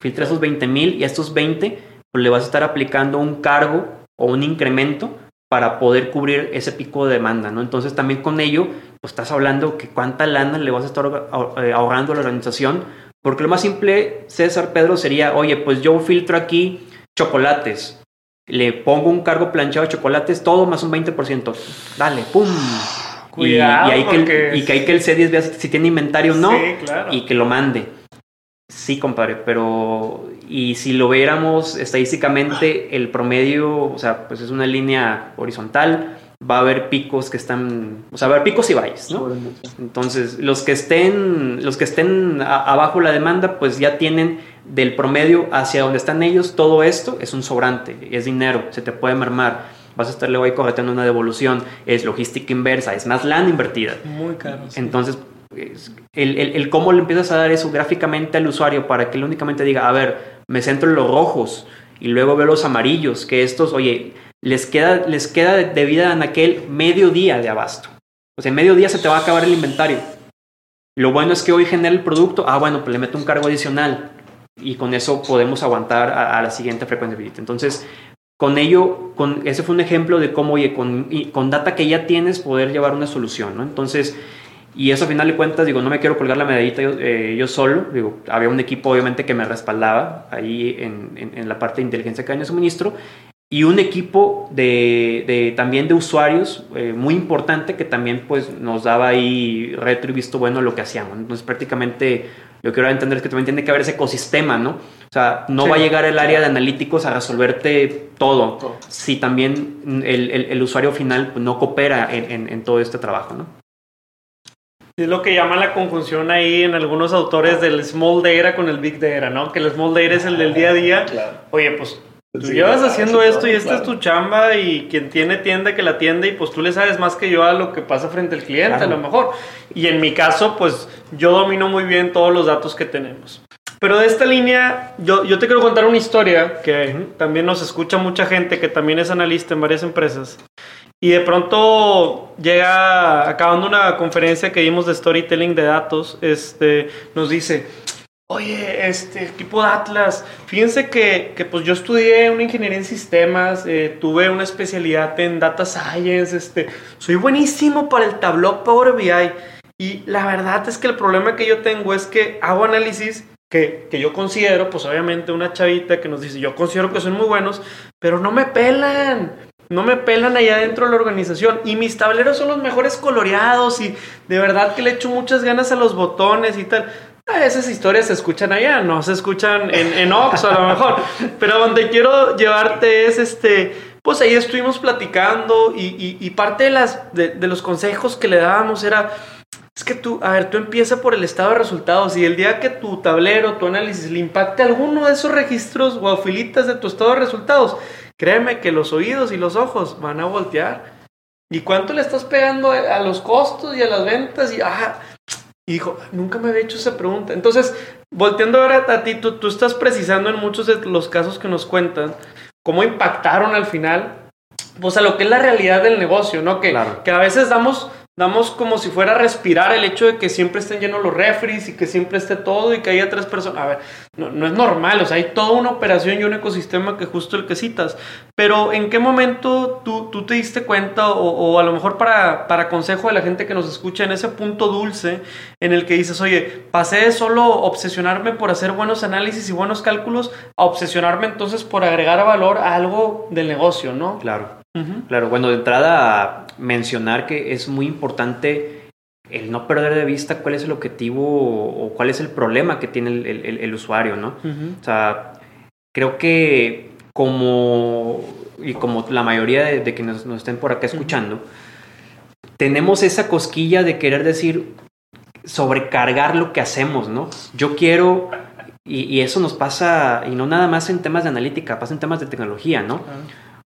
S1: Filtra esos 20 mil y a estos 20 pues le vas a estar aplicando un cargo o un incremento para poder cubrir ese pico de demanda, ¿no? Entonces también con ello, pues estás hablando que cuánta lana le vas a estar eh, ahorrando a la organización, porque lo más simple, César Pedro, sería, oye, pues yo filtro aquí chocolates, le pongo un cargo planchado de chocolates, todo más un 20%. Dale, ¡pum! Cuidado, y, que el, y que hay que el C10 vea si, tiene inventario o no y que lo mande. Sí, compadre, pero y si lo viéramos estadísticamente, el promedio, o sea, pues es una línea horizontal, va a haber picos que están, o sea, va a haber picos y valles, ¿no? Entonces, los que estén, los que estén abajo la demanda, pues ya tienen del promedio hacia donde están ellos, todo esto es un sobrante, es dinero, se te puede mermar. Vas a estar luego ahí correteando una devolución, es logística inversa, es más lana invertida.
S3: Muy caro.
S1: Entonces, el, el, el, cómo le empiezas a dar eso gráficamente al usuario para que él únicamente diga, a ver, me centro en los rojos y luego veo los amarillos, que estos, oye, les queda, les queda de vida en aquel medio día de abasto. O sea, en medio día se te va a acabar el inventario. Lo bueno es que hoy genera el producto, ah, bueno, pues le meto un cargo adicional y con eso podemos aguantar a, la siguiente frecuencia de visita. Entonces, con ello, con, ese fue un ejemplo de cómo, oye, con, con data que ya tienes, poder llevar una solución, ¿no? Entonces, y eso a final de cuentas, digo, no me quiero colgar la medallita yo, eh, solo, digo, había un equipo obviamente que me respaldaba ahí en, en, la parte de inteligencia de cadena de suministro y un equipo de, de también de usuarios eh, muy importante que también pues nos daba ahí retro y visto bueno lo que hacíamos. Entonces prácticamente lo que quiero entender es que también tiene que haber ese ecosistema, ¿no? O sea, no va a llegar el área de analíticos a resolverte todo, si también el, el, usuario final pues, no coopera en, en, todo este trabajo, ¿no?
S3: Es lo que llama la conjunción ahí en algunos autores del small data con el big data, ¿no? Que el small data es el del día a día. Oye, pues Tú llevas haciendo esto y esta es tu chamba y quien tiene tienda que la atiende y pues tú le sabes más que yo a lo que pasa frente al cliente a lo mejor. Y en mi caso pues yo domino muy bien todos los datos que tenemos. Pero de esta línea yo, yo te quiero contar una historia que también nos escucha mucha gente que también es analista en varias empresas. Y de pronto llega, acabando una conferencia que dimos de storytelling de datos, este, nos dice, Oye, este equipo de Atlas, fíjense que, que pues yo estudié una ingeniería en sistemas, eh, tuve una especialidad en data science, este, soy buenísimo para el Tableau Power BI. Y la verdad es que el problema que yo tengo es que hago análisis que, que, yo considero, pues obviamente una chavita que nos dice, yo considero que son muy buenos, pero no me pelan. No me pelan allá dentro de la organización. Y mis tableros son los mejores coloreados y de verdad que le echo muchas ganas a los botones y tal. Esas historias se escuchan allá, no se escuchan en, en a lo mejor. Pero donde quiero llevarte es este. Pues ahí estuvimos platicando y, y, parte de, las, de, los consejos que le dábamos era, es que tú, a ver, tú empieza por el estado de resultados y el día que tu tablero, tu análisis le impacte alguno de esos registros o filitas de tu estado de resultados, créeme que los oídos y los ojos van a voltear. ¿Y cuánto le estás pegando a los costos y a las ventas? Y, ah, y dijo, nunca me había hecho esa pregunta. Entonces, volteando ahora a ti, tú, tú estás precisando en muchos de los casos que nos cuentan cómo impactaron al final pues a lo que es la realidad del negocio, ¿no? Que, que a veces damos damos como si fuera a respirar el hecho de que siempre estén llenos los refries y que siempre esté todo y que haya tres personas. A ver, no, es normal, o sea, hay toda una operación y un ecosistema que justo el que citas. Pero ¿en qué momento tú, tú te diste cuenta o, a lo mejor para, para consejo de la gente que nos escucha en ese punto dulce en el que dices, oye, pasé de solo obsesionarme por hacer buenos análisis y buenos cálculos a obsesionarme entonces por agregar valor a algo del negocio, ¿no?
S1: Claro. Claro, bueno, de entrada mencionar que es muy importante el no perder de vista cuál es el objetivo o cuál es el problema que tiene el, usuario, ¿no? O sea, creo que como, y como la mayoría de, quienes nos estén por acá escuchando, tenemos esa cosquilla de querer decir, sobrecargar lo que hacemos, ¿no? Yo quiero, y, eso nos pasa, y no nada más en temas de analítica, pasa en temas de tecnología, ¿no?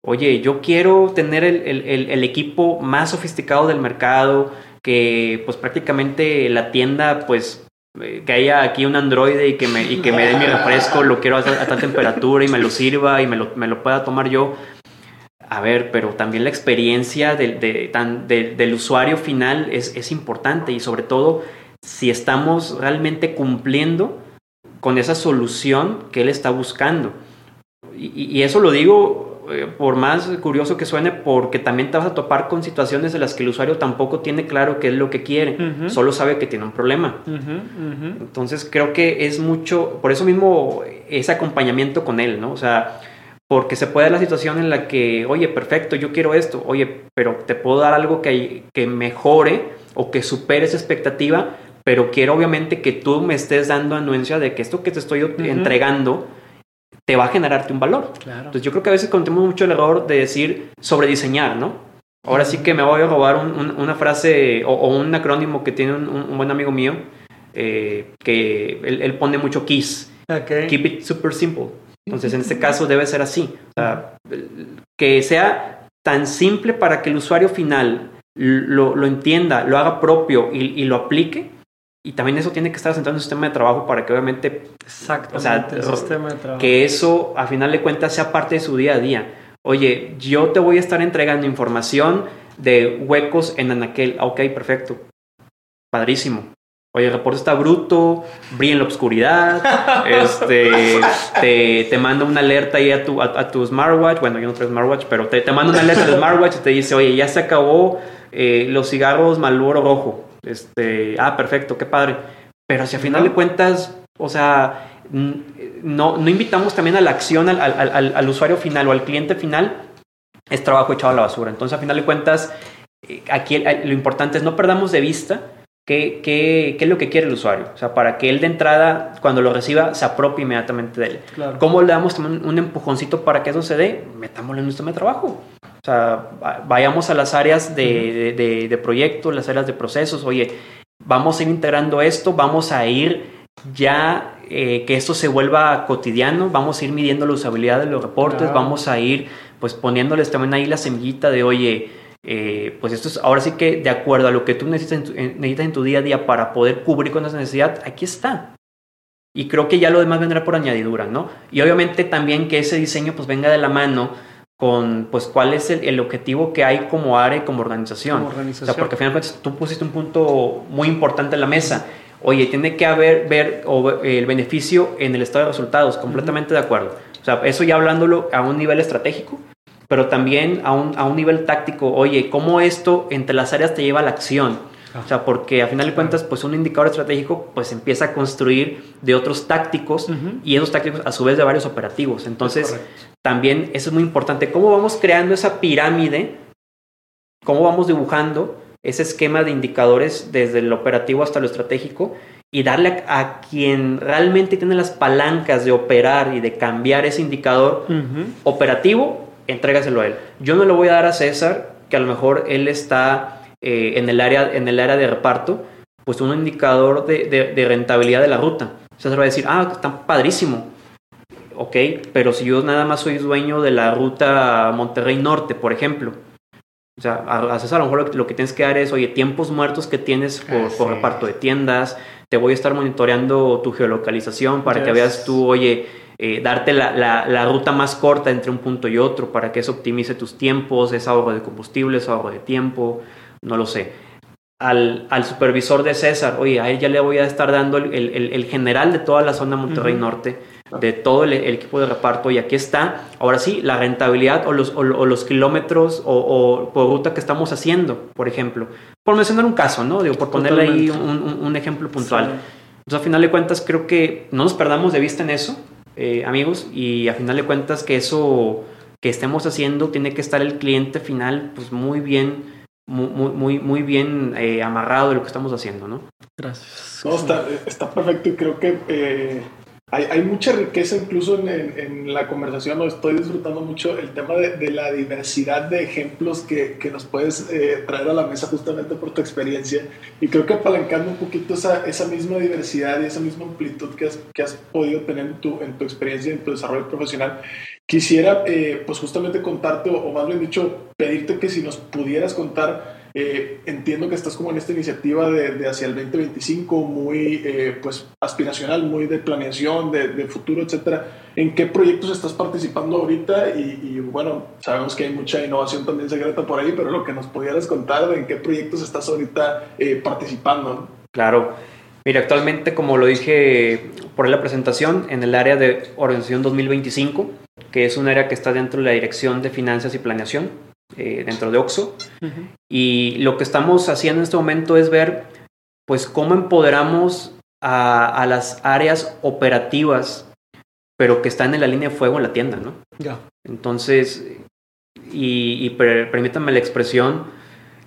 S1: Oye, yo quiero tener el, equipo más sofisticado del mercado, que pues prácticamente la tienda pues eh, que haya aquí un androide y que me, que me dé mi refresco, lo quiero a, tal temperatura y me lo sirva y me lo, me lo pueda tomar yo. A ver, pero también la experiencia del, del usuario final es, es, importante y sobre todo si estamos realmente cumpliendo con esa solución que él está buscando. Y eso lo digo eh, por más curioso que suene, porque también te vas a topar con situaciones en las que el usuario tampoco tiene claro qué es lo que quiere, solo sabe que tiene un problema. Entonces creo que es mucho, por eso mismo ese acompañamiento con él, ¿no? O sea, porque se puede dar la situación en la que, oye, perfecto, yo quiero esto, oye, pero te puedo dar algo que, que mejore o que supere esa expectativa, pero quiero obviamente que tú me estés dando anuencia de que esto que te estoy entregando te va a generarte un valor. Entonces yo creo que a veces cometemos mucho el error de decir sobre diseñar, ¿no? Ahora sí que me voy a robar una frase o, un acrónimo que tiene un, buen amigo mío, eh, que él, pone mucho KISS. Keep it super simple. Entonces en este caso debe ser así. que sea tan simple para que el usuario final lo, entienda, lo haga propio y lo aplique, y también eso tiene que estar sentado en un sistema de trabajo para que obviamente...
S3: Exacto. O sea, sistema de trabajo.
S1: que eso a final de cuentas sea parte de su día a día. Oye, yo te voy a estar entregando información de huecos en Anaquel. Ah, ok, perfecto. Padrísimo. Oye, el reporte está bruto, brilla en la oscuridad, este, te, te manda una alerta ahí a tu, a, tu smartwatch, bueno, yo no traigo smartwatch, pero te, te manda una alerta de smartwatch y te dice, oye, ya se acabó eh, los cigarros Malboro rojo. Este, ah, perfecto, qué padre. Pero si a final de cuentas, o sea, no, no invitamos también a la acción al, al, al, usuario final o al cliente final, es trabajo echado a la basura. Entonces, a final de cuentas, eh, aquí lo importante es no perdamos de vista qué, qué, qué, es lo que quiere el usuario. O sea, para que él de entrada, cuando lo reciba, se apropie inmediatamente de él. ¿Cómo le damos un, un empujoncito para que eso se dé? Metámoslo en nuestro trabajo. O sea, vayamos a las áreas de, de, de, proyecto, las áreas de procesos. Oye, vamos a ir integrando esto, vamos a ir ya eh, que esto se vuelva cotidiano, vamos a ir midiendo la usabilidad de los reportes, vamos a ir pues poniéndoles también ahí la semillita de, oye, eh, pues esto es ahora sí que de acuerdo a lo que tú necesitas en, tu, necesitas en tu día a día para poder cubrir con esa necesidad, aquí está. Y creo que ya lo demás vendrá por añadidura, ¿no? Y obviamente también que ese diseño pues venga de la mano con pues cuál es el, objetivo que hay como área y como organización. O sea, porque al final tú pusiste un punto muy importante en la mesa. Oye, tiene que haber ver el beneficio en el estado de resultados, completamente de acuerdo. O sea, eso ya hablándolo a un nivel estratégico, pero también a un, a un nivel táctico. Oye, ¿cómo esto entre las áreas te lleva a la acción? O sea, porque a final de cuentas, pues un indicador estratégico pues empieza a construir de otros tácticos y esos tácticos a su vez de varios operativos. Entonces, también eso es muy importante. ¿Cómo vamos creando esa pirámide? ¿Cómo vamos dibujando ese esquema de indicadores desde lo operativo hasta lo estratégico? Y darle a, quien realmente tiene las palancas de operar y de cambiar ese indicador operativo, entrégaselo a él. Yo no lo voy a dar a César, que a lo mejor él está eh, en, el área, en el área de reparto, pues un indicador de, de, rentabilidad de la ruta. O sea, se va a decir, ah, está padrísimo. Ok, pero si yo nada más soy dueño de la ruta Monterrey Norte, por ejemplo, o sea, a, César a lo mejor lo que, tienes que dar es, oye, tiempos muertos que tienes por, por reparto de tiendas, te voy a estar monitoreando tu geolocalización para que veas tú, oye, eh, darte la, la, ruta más corta entre un punto y otro para que eso optimice tus tiempos, es ahorro de combustible, es ahorro de tiempo, no lo sé. Al, al, supervisor de César, oye, a él ya le voy a estar dando el, el, el general de toda la zona Monterrey Norte, de todo el, equipo de reparto, y aquí está, ahora sí, la rentabilidad o los, o, los kilómetros o, por ruta que estamos haciendo, por ejemplo. Por mencionar un caso, ¿no? Digo, por ponerle ahí un, un, ejemplo puntual. Entonces, a final de cuentas, creo que no nos perdamos de vista en eso eh, amigos, y a final de cuentas que eso que estemos haciendo tiene que estar el cliente final pues muy bien, muy, muy, muy bien eh, amarrado de lo que estamos haciendo, ¿no?
S4: Gracias. No, está, está perfecto y creo que eh, hay, hay, mucha riqueza incluso en, en, la conversación, ¿no? estoy disfrutando mucho el tema de, de la diversidad de ejemplos que, que nos puedes eh, traer a la mesa justamente por tu experiencia y creo que apalancando un poquito esa, esa misma diversidad y esa misma amplitud que has, que has podido tener en tu, en tu experiencia, en tu desarrollo profesional, quisiera eh, pues justamente contarte o, o más bien dicho pedirte que si nos pudieras contar eh, entiendo que estás como en esta iniciativa de, hacia el 2025, muy eh, pues aspiracional, muy de planeación, de, futuro, etcétera. ¿En qué proyectos estás participando ahorita? Y, bueno, sabemos que hay mucha innovación también secreta por ahí, pero lo que nos pudieras contar de en qué proyectos estás ahorita eh, participando.
S1: Claro. Mira, actualmente, como lo dije por la presentación, en el área de Organización 2025, que es un área que está dentro de la Dirección de Finanzas y Planeación, eh, dentro de OXO. Y lo que estamos haciendo en este momento es ver, pues, cómo empoderamos a, las áreas operativas, pero que están en la línea de fuego en la tienda, ¿no? Ya. Entonces, y, permítanme la expresión,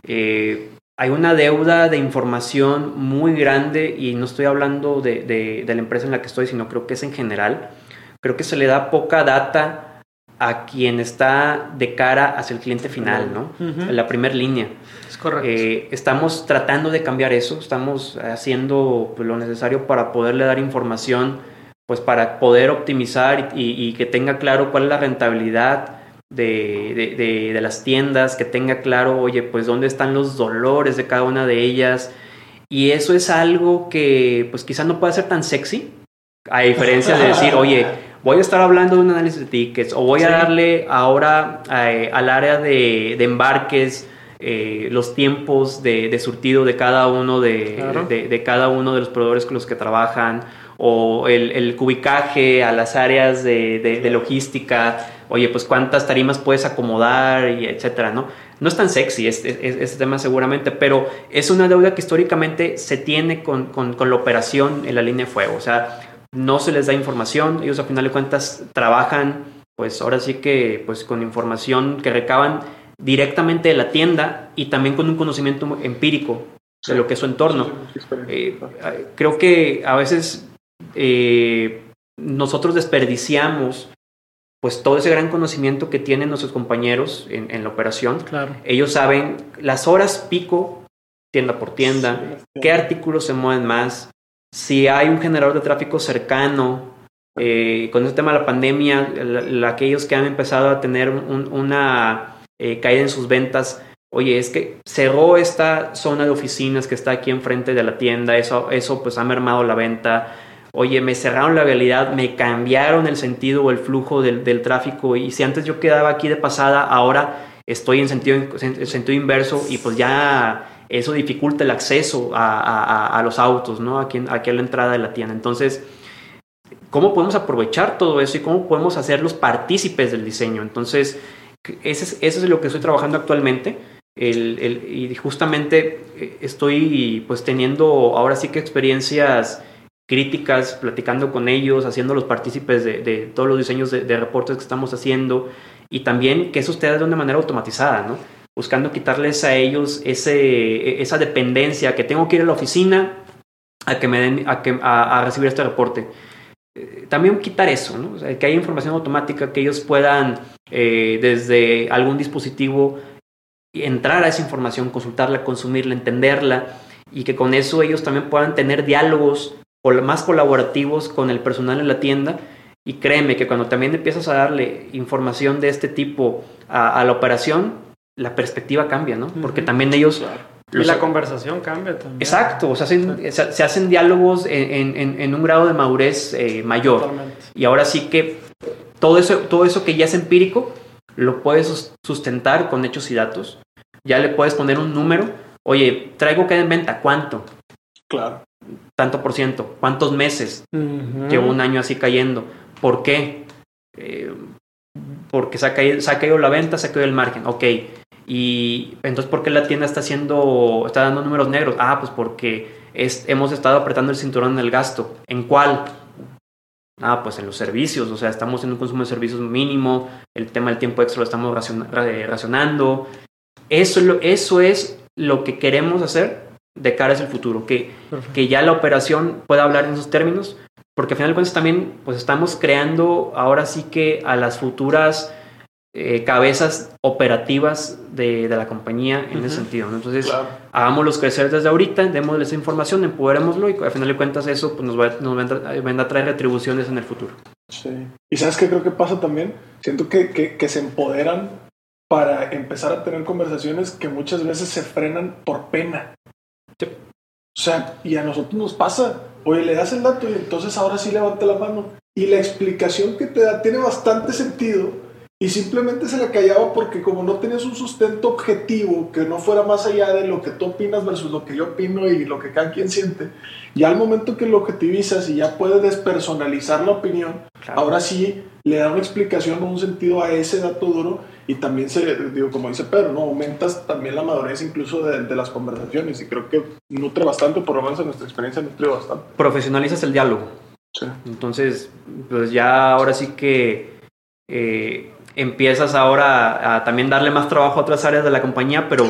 S1: eh, hay una deuda de información muy grande y no estoy hablando de, de, la empresa en la que estoy, sino creo que es en general. Creo que se le da poca data a quien está de cara hacia el cliente final, ¿no? En la primera línea.
S3: Es correcto.
S1: Eh, estamos tratando de cambiar eso, estamos haciendo pues, lo necesario para poderle dar información, pues para poder optimizar y, que tenga claro cuál es la rentabilidad de, de, de, las tiendas, que tenga claro, oye, pues dónde están los dolores de cada una de ellas. Y eso es algo que pues quizás no pueda ser tan sexy, a diferencia de decir, oye, voy a estar hablando de un análisis de tickets o voy a darle ahora eh, al área de, embarques eh, los tiempos de, surtido de cada uno de, cada uno de los proveedores con los que trabajan o el, cubicaje a las áreas de, logística, oye, pues cuántas tarimas puedes acomodar y etcétera, ¿no? No es tan sexy este, tema seguramente, pero es una deuda que históricamente se tiene con, con, con la operación en la línea de fuego. O sea, no se les da información, ellos a final de cuentas trabajan, pues ahora sí que pues con información que recaban directamente de la tienda y también con un conocimiento empírico de lo que es su entorno. Eh, eh, creo que a veces eh, nosotros desperdiciamos pues todo ese gran conocimiento que tienen nuestros compañeros en, la operación.
S3: Claro.
S1: Ellos saben las horas pico, tienda por tienda, qué artículos se mueven más, si hay un generador de tráfico cercano, eh, con este tema de la pandemia, aquellos que han empezado a tener una eh, caída en sus ventas, oye, es que cerró esta zona de oficinas que está aquí enfrente de la tienda, eso, eso pues ha mermado la venta. Oye, me cerraron la realidad, me cambiaron el sentido o el flujo del, del tráfico y si antes yo quedaba aquí de pasada, ahora estoy en sentido, en sentido inverso y pues ya eso dificulta el acceso a, los autos, ¿no? Aquí, aquí a la entrada de la tienda. Entonces, ¿cómo podemos aprovechar todo eso y cómo podemos hacerlos partícipes del diseño? Entonces, eso es, es lo que estoy trabajando actualmente. y justamente eh, estoy pues teniendo ahora sí que experiencias críticas, platicando con ellos, haciéndolos partícipes de, todos los diseños de, de, reportes que estamos haciendo y también que eso esté de una manera automatizada, ¿no? Buscando quitarles a ellos ese, esa dependencia, que tengo que ir a la oficina a, que me den, a, que, a, recibir este reporte. Eh, también quitar eso, ¿no? que haya información automática, que ellos puedan eh, desde algún dispositivo entrar a esa información, consultarla, consumirla, entenderla y que con eso ellos también puedan tener diálogos más colaborativos con el personal en la tienda. Y créeme que cuando también empiezas a darle información de este tipo a, a la operación, la perspectiva cambia, ¿no? Porque también ellos
S3: y la conversación cambia también.
S1: Exacto, o sea, se, hacen diálogos en, un grado de madurez eh, mayor. Y ahora sí que todo eso, todo eso que ya es empírico, lo puedes sustentar con hechos y datos. Ya le puedes poner un número. Oye, traigo que en venta, ¿cuánto?
S4: Claro.
S1: Tanto por ciento, ¿cuántos meses? Llevo un año así cayendo. ¿Por qué? Eh, porque se ha, caído, se ha caído la venta, se ha caído el margen. Ok, y entonces, ¿por qué la tienda está haciendo, está dando números negros? Ah, pues porque es, hemos estado apretando el cinturón en el gasto. ¿En cuál? Ah, pues en los servicios, o sea, estamos en un consumo de servicios mínimo, el tema del tiempo extra lo estamos racionando. Eso, eso es lo que queremos hacer de cara hacia el futuro, que, que ya la operación pueda hablar en esos términos, porque al final de cuentas también pues estamos creando ahora sí que a las futuras eh, cabezas operativas de, la compañía en ese sentido. Entonces, hagámoslos crecer desde ahorita, démosles esa información, empoderémoslo y al final de cuentas eso pues, nos, va, nos vendrá, a traer retribuciones en el futuro.
S4: Sí. ¿Y sabes qué creo que pasa también? Siento que, que, se empoderan para empezar a tener conversaciones que muchas veces se frenan por pena. O sea, y a nosotros nos pasa, oye, le das el dato y entonces ahora sí levanta la mano. Y la explicación que te da tiene bastante sentido y simplemente se le callaba porque como no tenías un sustento objetivo que no fuera más allá de lo que tú opinas versus lo que yo opino y lo que cada quien siente, ya al momento que lo objetivizas y ya puedes despersonalizar la opinión, ahora sí le da una explicación o un sentido a ese dato duro y también se, digo, como dice Pedro, ¿no? aumentas también la madurez incluso de, las conversaciones y creo que nutre bastante, por lo menos en nuestra experiencia nutre bastante.
S1: Profesionalizas el diálogo. Sí. Entonces, pues ya ahora sí que... Eh, empiezas ahora a, también darle más trabajo a otras áreas de la compañía, pero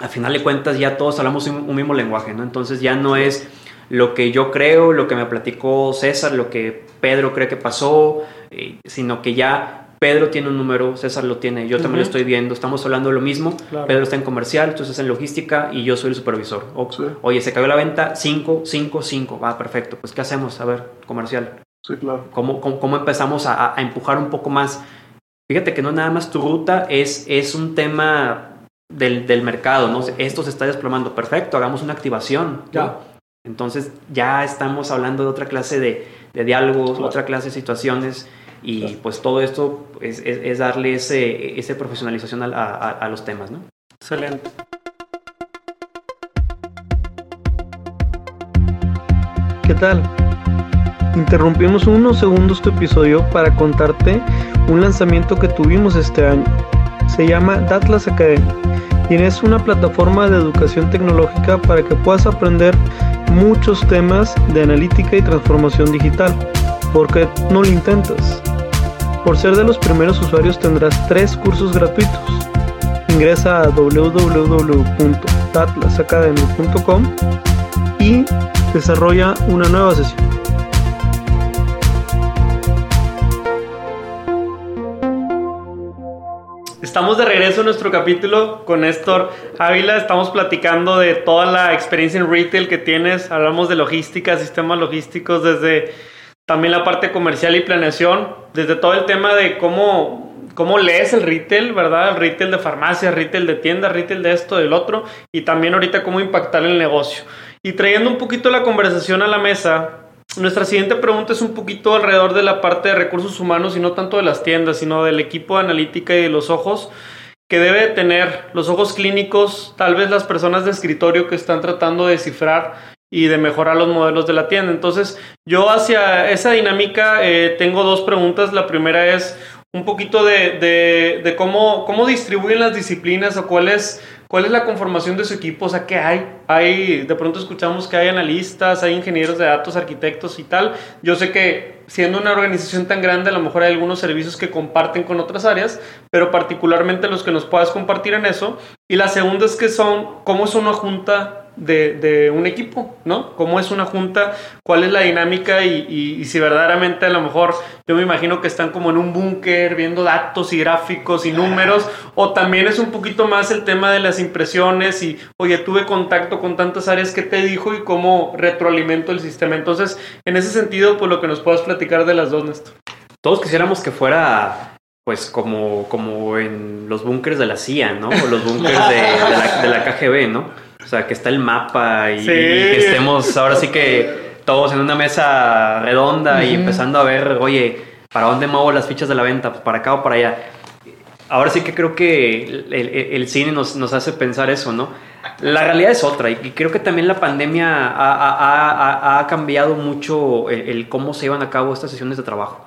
S1: al final de cuentas ya todos hablamos un, mismo lenguaje, ¿no? Entonces ya no es lo que yo creo, lo que me platicó César, lo que Pedro cree que pasó, eh, sino que ya Pedro tiene un número, César lo tiene, yo también lo estoy viendo, estamos hablando de lo mismo, Pedro está en comercial, tú estás en logística y yo soy el supervisor. Oye, se cayó la venta 5, 5, 5, va, perfecto, pues ¿qué hacemos? A ver, comercial.
S4: Sí, claro.
S1: ¿Cómo, cómo, empezamos a, a, empujar un poco más Fíjate que no nada más tu ruta es, es un tema del, del mercado, ¿no? Esto se está desplomando. Perfecto, hagamos una activación. Ya. Entonces ya estamos hablando de otra clase de, de diálogos, otra clase de situaciones y pues todo esto es, es, darle ese, ese profesionalización a, a, a los temas, ¿no?
S3: Excelente. ¿Qué tal? Interrumpimos unos segundos tu episodio para contarte un lanzamiento que tuvimos este año. Se llama Datlas Academy y es una plataforma de educación tecnológica para que puedas aprender muchos temas de analítica y transformación digital. ¿Por qué no lo intentas? Por ser de los primeros usuarios tendrás tres cursos gratuitos. Ingresa a www.datlasacademy.com y desarrolla una nueva sesión. Estamos de regreso en nuestro capítulo con Néstor Ávila. Estamos platicando de toda la experiencia en retail que tienes. Hablamos de logística, sistemas logísticos, desde también la parte comercial y planeación, desde todo el tema de cómo, cómo lees el retail, ¿verdad? El retail de farmacia, retail de tienda, retail de esto, del otro, y también ahorita cómo impactar el negocio. Y trayendo un poquito la conversación a la mesa, nuestra siguiente pregunta es un poquito alrededor de la parte de recursos humanos y no tanto de las tiendas, sino del equipo analítica y de los ojos que debe tener los ojos clínicos, tal vez las personas de escritorio que están tratando de descifrar y de mejorar los modelos de la tienda. Entonces, yo hacia esa dinámica eh, tengo dos preguntas. La primera es un poquito de, de cómo, cómo distribuyen las disciplinas o cuál es ¿Cuál es la conformación de su equipo? O sea, ¿qué hay? Hay, de pronto escuchamos que hay analistas, hay ingenieros de datos, arquitectos y tal. Yo sé que siendo una organización tan grande, a lo mejor hay algunos servicios que comparten con otras áreas, pero particularmente los que nos puedas compartir en eso. Y la segunda es que son, ¿cómo es una junta de, un equipo, ¿no? ¿Cómo es una junta? ¿Cuál es la dinámica? Y, si verdaderamente a lo mejor yo me imagino que están como en un búnker viendo datos y gráficos y números, o también es un poquito más el tema de las impresiones y, oye, tuve contacto con tantas áreas que te dijo y cómo retroalimento el sistema. Entonces, en ese sentido, pues lo que nos puedas platicar de las dos, Néstor.
S1: Todos quisiéramos que fuera pues como, como en los búnkers de la CIA, ¿no? O los búnkers de, la, de la KGB, ¿no? O sea, que está el mapa y, que estemos ahora sí que todos en una mesa redonda y empezando a ver, oye, ¿para dónde muevo las fichas de la venta? Pues para acá o para allá. Ahora sí que creo que el, cine nos, nos, hace pensar eso, ¿no? La realidad es otra y creo que también la pandemia ha, ha, cambiado mucho el, cómo se llevan a cabo estas sesiones de trabajo.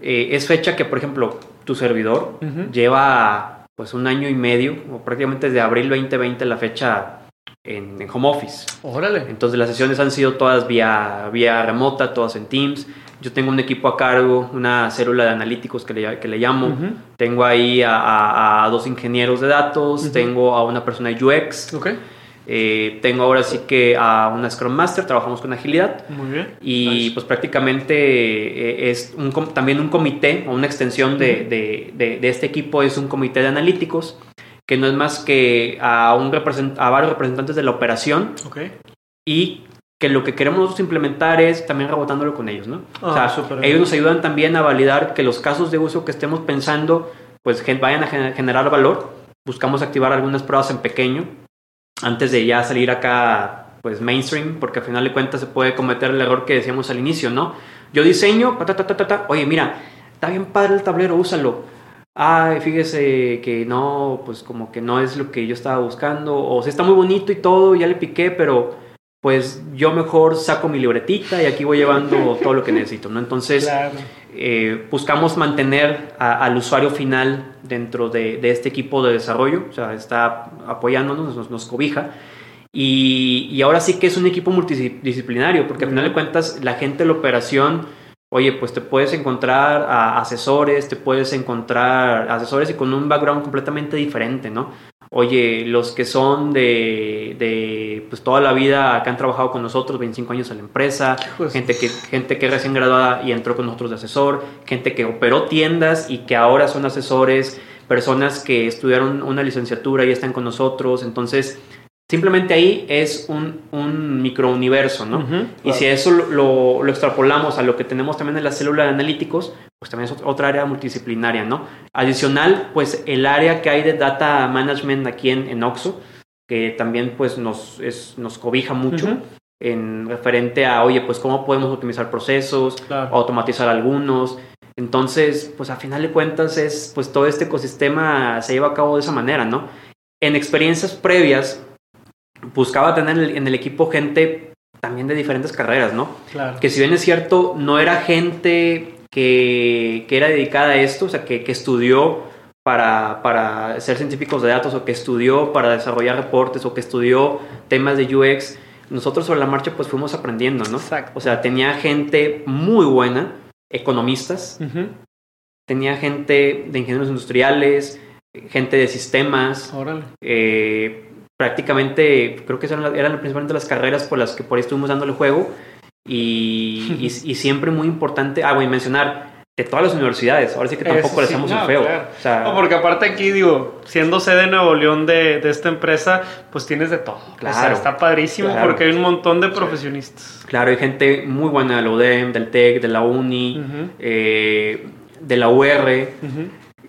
S1: Eh, es fecha que, por ejemplo, tu servidor lleva pues un año y medio, o prácticamente desde abril 2020 la fecha en, home office.
S3: Órale.
S1: Entonces las sesiones han sido todas vía, vía remota, todas en Teams. Yo tengo un equipo a cargo, una célula de analíticos que le, que le llamo. Tengo ahí a, dos ingenieros de datos, tengo a una persona de UX.
S3: Okay.
S1: Eh, tengo ahora sí que a una Scrum Master, trabajamos con agilidad.
S3: Muy bien.
S1: Y pues prácticamente eh, es un, también un comité o una extensión de, de, de, este equipo es un comité de analíticos que no es más que a, un a varios representantes de la operación.
S3: Okay.
S1: Y que lo que queremos nosotros implementar es también rebotándolo con ellos, ¿no? o sea, ah, ellos nos ayudan también a validar que los casos de uso que estemos pensando pues vayan a generar valor. Buscamos activar algunas pruebas en pequeño antes de ya salir acá, pues mainstream, porque al final de cuentas se puede cometer el error que decíamos al inicio, ¿no? Yo diseño, ta, ta, ta, ta, oye, mira, está bien padre el tablero, úsalo. Ay, fíjese que no, pues como que no es lo que yo estaba buscando, o sea, está muy bonito y todo, ya le piqué, pero pues yo mejor saco mi libretita y aquí voy llevando todo lo que necesito, ¿no? Entonces, eh, buscamos mantener al usuario final dentro de, este equipo de desarrollo, o sea, está apoyándonos, nos, cobija. Y, ahora sí que es un equipo multidisciplinario, porque al final de cuentas la gente de la operación, oye, pues te puedes encontrar a asesores, te puedes encontrar asesores y con un background completamente diferente, ¿no? Oye, los que son de, de pues toda la vida que han trabajado con nosotros, 25 años en la empresa, gente que gente que recién graduada y entró con nosotros de asesor, gente que operó tiendas y que ahora son asesores, personas que estudiaron una licenciatura y están con nosotros, entonces Simplemente ahí es un, un microuniverso, ¿no? Y si eso lo, lo, extrapolamos a lo que tenemos también en la célula de analíticos, pues también es otra área multidisciplinaria, ¿no? Adicional, pues el área que hay de data management aquí en, en Oxo, que también pues nos, es, nos cobija mucho. en referente a, oye, pues cómo podemos optimizar procesos, automatizar algunos. Entonces, pues a final de cuentas es, pues todo este ecosistema se lleva a cabo de esa manera, ¿no? En experiencias previas, buscaba tener en el equipo gente también de diferentes carreras, ¿no?
S3: Claro.
S1: Que si bien es cierto, no era gente que, que era dedicada a esto, o sea, que, que estudió para, para, ser científicos de datos o que estudió para desarrollar reportes o que estudió temas de UX, nosotros sobre la marcha pues fuimos aprendiendo, ¿no?
S3: Exacto.
S1: O sea, tenía gente muy buena, economistas, tenía gente de ingenieros industriales, gente de sistemas,
S3: Órale.
S1: Eh, prácticamente creo que eran, eran principalmente las carreras por las que por ahí estuvimos dándole juego y, y, siempre muy importante, ah, voy a mencionar de todas las universidades, ahora sí que tampoco le estamos un feo. O
S3: sea, porque aparte aquí digo, siendo sede de Nuevo León de, de esta empresa, pues tienes de todo. Claro. está padrísimo porque hay un montón de profesionistas.
S1: Claro, hay gente muy buena de la UDEM, del TEC, de la UNI, eh, de la UR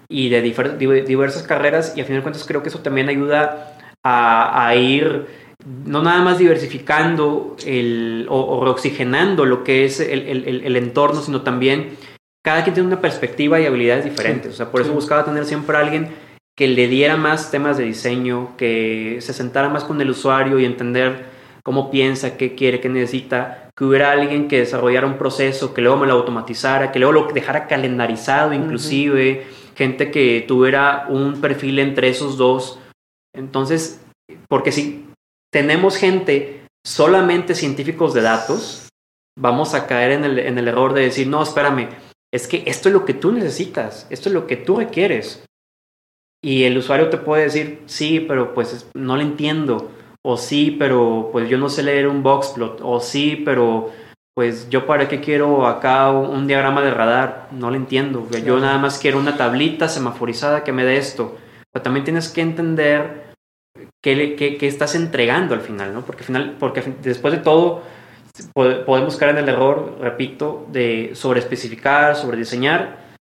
S1: y de diversas carreras y al final de cuentas creo que eso también ayuda a, ir no nada más diversificando el, o, reoxigenando lo que es el, entorno, sino también cada quien tiene una perspectiva y habilidades diferentes. O sea, por eso buscaba tener siempre a alguien que le diera más temas de diseño, que se sentara más con el usuario y entender cómo piensa, qué quiere, qué necesita, que hubiera alguien que desarrollara un proceso, que luego me lo automatizara, que luego lo dejara calendarizado inclusive, gente que tuviera un perfil entre esos dos entonces, porque si tenemos gente solamente científicos de datos, vamos a caer en el, error de decir, no, espérame, es que esto es lo que tú necesitas, esto es lo que tú requieres. Y el usuario te puede decir, sí, pero pues no lo entiendo. O sí, pero pues yo no sé leer un boxplot. O sí, pero pues yo para qué quiero acá un, diagrama de radar. No lo entiendo. Yo nada más quiero una tablita semaforizada que me dé esto. Pero también tienes que entender qué, qué, estás entregando al final, ¿no? Porque, final, porque después de todo podemos caer en el error, repito, de sobreespecificar, sobrediseñar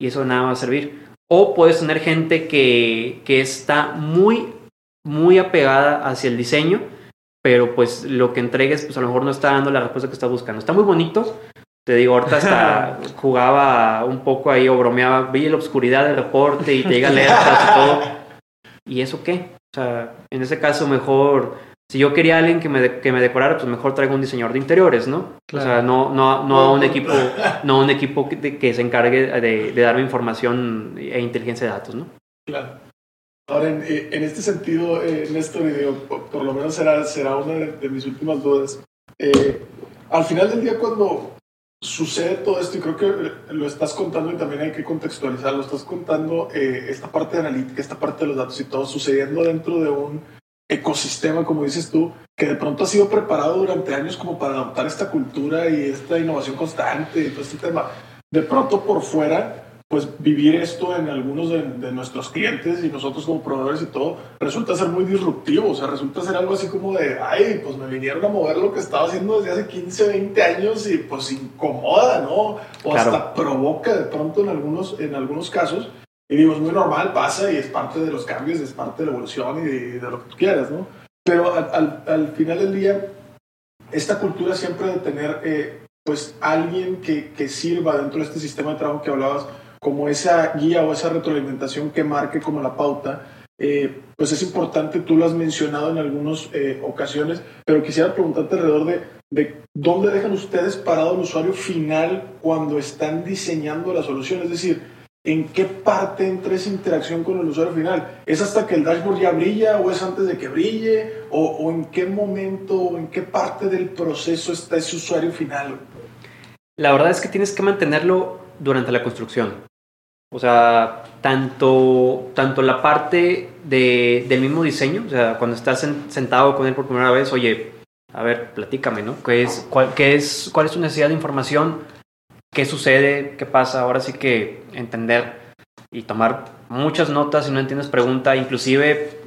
S1: y eso nada va a servir. O puedes tener gente que, que está muy, muy apegada hacia el diseño, pero pues lo que entregues, pues a lo mejor no está dando la respuesta que está buscando. Está muy bonito. Te digo, ahorita hasta jugaba un poco ahí o bromeaba, vi la oscuridad del reporte y te llega a leer y todo. ¿Y eso qué? O sea, en ese caso mejor si yo quería a alguien que me, que me decorara, pues mejor traigo un diseñador de interiores, ¿no? O sea, no, no, no un equipo, no un equipo que, que se encargue de, de, darme información e inteligencia de datos, ¿no?
S4: Claro. Ahora, en, en este sentido, eh, Néstor, por, por, lo menos será, será una de, mis últimas dudas. Eh, al final del día, cuando sucede todo esto, y creo que lo estás contando y también hay que contextualizarlo, estás contando eh, esta parte de analítica, esta parte de los datos y todo sucediendo dentro de un ecosistema, como dices tú, que de pronto ha sido preparado durante años como para adoptar esta cultura y esta innovación constante y todo este tema. De pronto por fuera, pues vivir esto en algunos de, nuestros clientes y nosotros como proveedores y todo, resulta ser muy disruptivo, o sea, resulta ser algo así como de, ay, pues me vinieron a mover lo que estaba haciendo desde hace 15, 20 años y pues incomoda, ¿no? O hasta provoca de pronto en algunos, en algunos casos y digo, es muy normal, pasa y es parte de los cambios, es parte de la evolución y de, lo que tú quieras, ¿no? Pero al, al, final del día, esta cultura siempre de tener, eh, pues, alguien que, que sirva dentro de este sistema de trabajo que hablabas, como esa guía o esa retroalimentación que marque como la pauta, eh, pues es importante, tú lo has mencionado en algunas eh, ocasiones, pero quisiera preguntarte alrededor de, de dónde dejan ustedes parado el usuario final cuando están diseñando la solución. Es decir, ¿en qué parte entra esa interacción con el usuario final? ¿Es hasta que el dashboard ya brilla o es antes de que brille? ¿O, en qué momento en qué parte del proceso está ese usuario final?
S1: La verdad es que tienes que mantenerlo durante la construcción. O sea, tanto, tanto la parte de, del mismo diseño, o sea, cuando estás sentado con él por primera vez, oye, a ver, platícame, ¿no? ¿Qué es, cuál, qué es, ¿Cuál es tu necesidad de información? qué sucede, qué pasa. Ahora sí que entender y tomar muchas notas si no entiendes pregunta, inclusive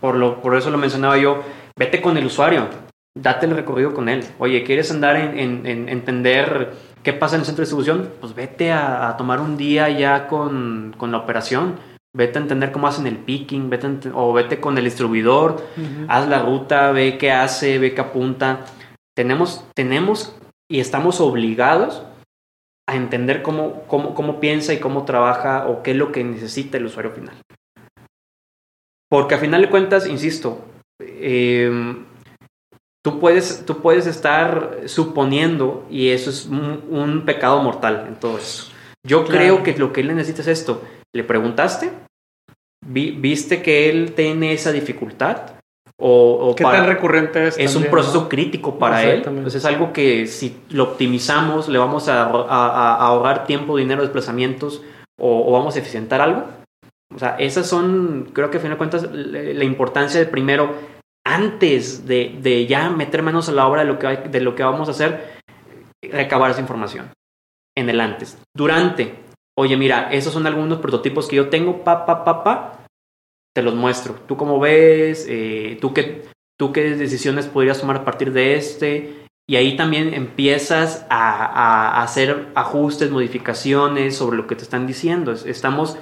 S1: por, lo, por eso lo mencionaba yo, vete con el usuario, date el recorrido con él. Oye, ¿quieres andar en, entender qué pasa en el centro de distribución? Pues vete a, tomar un día ya con, la operación. Vete a entender cómo hacen el picking, vete o vete con el distribuidor, haz la ruta, ve qué hace, ve qué apunta. Tenemos, tenemos y estamos obligados a entender cómo, cómo, cómo piensa y cómo trabaja o qué es lo que necesita el usuario final. Porque a final de cuentas, insisto, em, tú, puedes, tú puedes estar suponiendo y eso es un, pecado mortal en todo eso. Yo creo que lo que él necesita es esto. Le preguntaste, viste que él tiene esa dificultad, o,
S3: ¿Qué tan recurrente es?
S1: Es un proceso crítico para él. Entonces es algo que si lo optimizamos, le vamos a, ahorrar tiempo, dinero, desplazamientos o, vamos a eficientar algo. O sea, esas son, creo que a fin de cuentas, la importancia de primero, antes de, de, ya meter manos a la obra de lo, que, de lo que vamos a hacer, recabar esa información. En el antes. Durante, oye, mira, esos son algunos prototipos que yo tengo, pa, pa, pa, pa te los muestro. ¿Tú cómo ves? Eh, ¿tú, qué, ¿Tú qué decisiones podrías tomar a partir de este? Y ahí también empiezas a, hacer ajustes, modificaciones sobre lo que te están diciendo. Estamos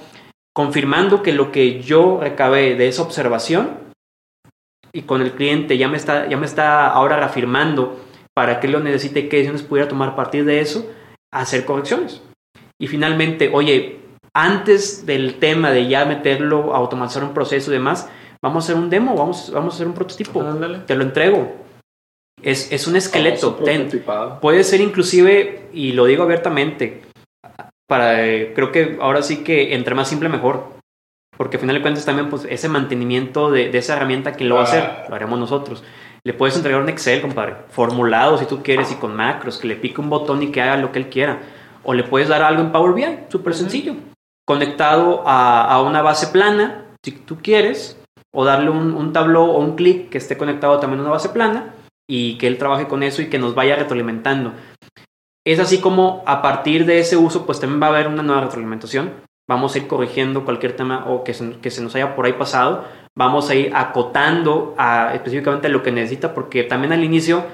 S1: confirmando que lo que yo recabé de esa observación y con el cliente ya me está, ya me está ahora reafirmando para qué lo necesite y qué decisiones pudiera tomar a partir de eso, hacer correcciones. Y finalmente, oye, antes del tema de ya meterlo, automatizar un proceso y demás, vamos a hacer un demo, vamos, vamos a hacer un prototipo. Te lo entrego. Es, es un esqueleto. Puede ser inclusive, y lo digo abiertamente, para, creo que ahora sí que entre más simple mejor. Porque al final de cuentas también pues, ese mantenimiento de, esa herramienta, que lo va a hacer? Lo haremos nosotros. Le puedes entregar un Excel, compadre, formulado si tú quieres y con macros, que le pique un botón y que haga lo que él quiera. O le puedes dar algo en Power BI, súper sencillo conectado a, una base plana, si tú quieres, o darle un, un tabló o un clic que esté conectado también a una base plana y que él trabaje con eso y que nos vaya retroalimentando. Es así como a partir de ese uso, pues también va a haber una nueva retroalimentación. Vamos a ir corrigiendo cualquier tema o que se, que se nos haya por ahí pasado. Vamos a ir acotando a, específicamente lo que necesita, porque también al inicio,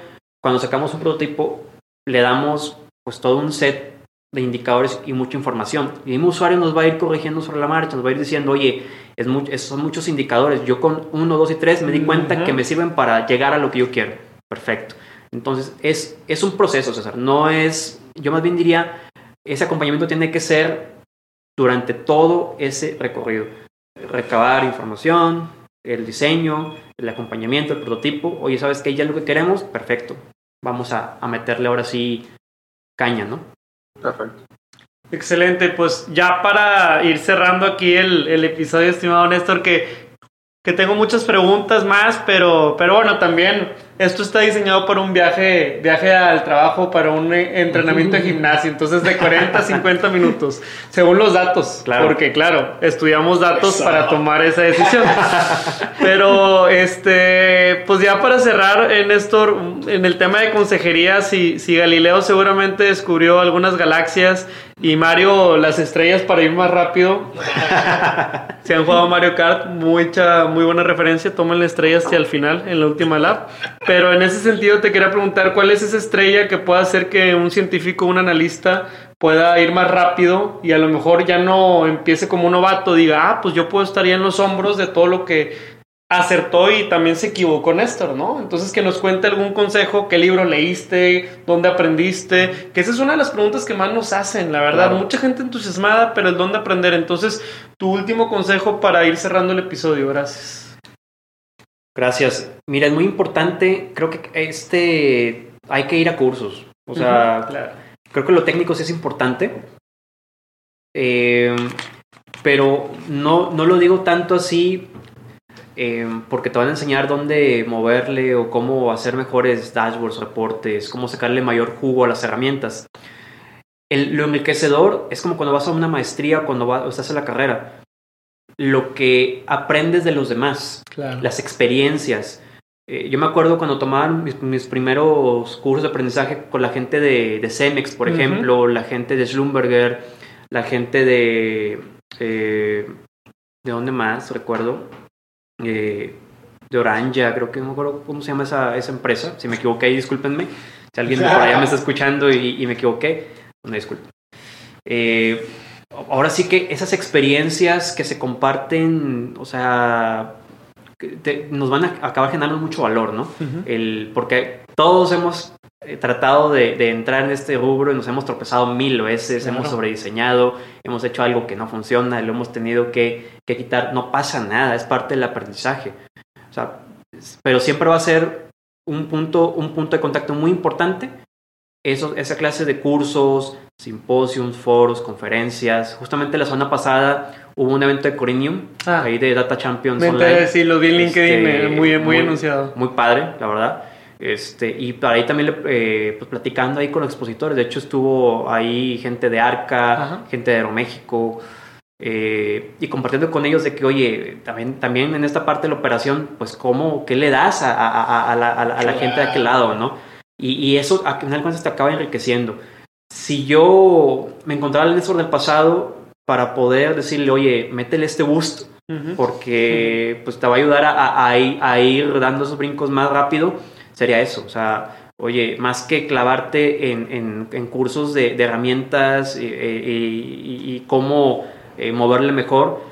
S1: cuando sacamos un prototipo, le damos pues todo un set de indicadores y mucha información. Y el mismo usuario nos va a ir corrigiendo sobre la marcha, nos va a ir diciendo, oye, es son muchos indicadores. Yo con uno, dos y tres me di cuenta que me sirven para llegar a lo que yo quiero. Perfecto. Entonces, es, es un proceso, César. No es, yo más bien diría, ese acompañamiento tiene que ser durante todo ese recorrido. Recabar información, el diseño, el acompañamiento, el prototipo. Oye, ¿sabes qué? Ya es lo que queremos. Perfecto. Vamos a, a meterle ahora sí caña, ¿no?
S4: Perfecto.
S3: Excelente, pues ya para ir cerrando aquí el, el episodio, estimado Néstor, que, que tengo muchas preguntas más, pero, pero bueno, también esto está diseñado para un viaje, viaje al trabajo, para un entrenamiento de gimnasio, entonces de 40 a 50 minutos, según los datos, claro. porque claro, estudiamos datos para tomar esa decisión. Pero este, pues ya para cerrar, en Néstor, en el tema de consejería, si, si Galileo seguramente descubrió algunas galaxias y Mario las estrellas para ir más rápido. si han jugado Mario Kart, mucha, muy buena referencia, tomen las estrellas hacia el final, en la última lap. Pero en ese sentido te quería preguntar, ¿cuál es esa estrella que pueda hacer que un científico, un analista pueda ir más rápido y a lo mejor ya no empiece como un novato, diga, ah, pues yo puedo estar ya en los hombros de todo lo que acertó y también se equivocó Néstor, ¿no? Entonces que nos cuente algún consejo, qué libro leíste, dónde aprendiste, que esa es una de las preguntas que más nos hacen, la verdad. Mucha gente entusiasmada, pero el dónde aprender. Entonces, tu último consejo para ir cerrando el episodio, gracias.
S1: Gracias. Mira, es muy importante, creo que este hay que ir a cursos. O sea, creo que lo técnico sí es importante. Eh, pero no, no lo digo tanto así eh, porque te van a enseñar dónde moverle o cómo hacer mejores dashboards, reportes, cómo sacarle mayor jugo a las herramientas. El, lo enriquecedor es como cuando vas a una maestría o cuando vas, estás en la carrera lo que aprendes de los demás, las experiencias. Eh, yo me acuerdo cuando tomaban mis, primeros cursos de aprendizaje con la gente de, de Cemex, por ejemplo, la gente de Schlumberger, la gente de... Eh, ¿De dónde más? Recuerdo. Eh, de Oranja, creo que no me acuerdo cómo se llama esa, esa empresa. Si me equivoqué, discúlpenme. Si alguien por allá me está escuchando y, me equivoqué, una disculpa. Eh, ahora sí que esas experiencias que se comparten, o sea, nos van a acabar generando mucho valor, ¿no? El, porque todos hemos eh, tratado de, entrar en este rubro y nos hemos tropezado mil veces, hemos sobrediseñado, hemos hecho algo que no funciona, lo hemos tenido que, que, quitar. No pasa nada, es parte del aprendizaje. O sea, pero siempre va a ser un punto, un punto de contacto muy importante eso, esa clase de cursos, simposios, foros, conferencias. Justamente la semana pasada hubo un evento de Corinium, ah. ahí de Data Champions
S3: Online. Sí, lo vi en LinkedIn, este, eh, muy, muy, anunciado.
S1: Muy padre, la verdad. Este, y para ahí también eh, pues, platicando ahí con los expositores. De hecho, estuvo ahí gente de Arca, gente de Aeroméxico. Eh, y compartiendo con ellos de que, oye, también, también en esta parte de la operación, pues, ¿cómo, qué le das a, a, a la, a la gente de aquel lado, no? Y, eso a final de cuentas te acaba enriqueciendo. Si yo me encontrara el Néstor del pasado para poder decirle, oye, métele este boost, porque pues te va a ayudar a, a, ir dando esos brincos más rápido, sería eso. O sea, oye, más que clavarte en, en, cursos de, herramientas y, y, cómo eh, moverle mejor,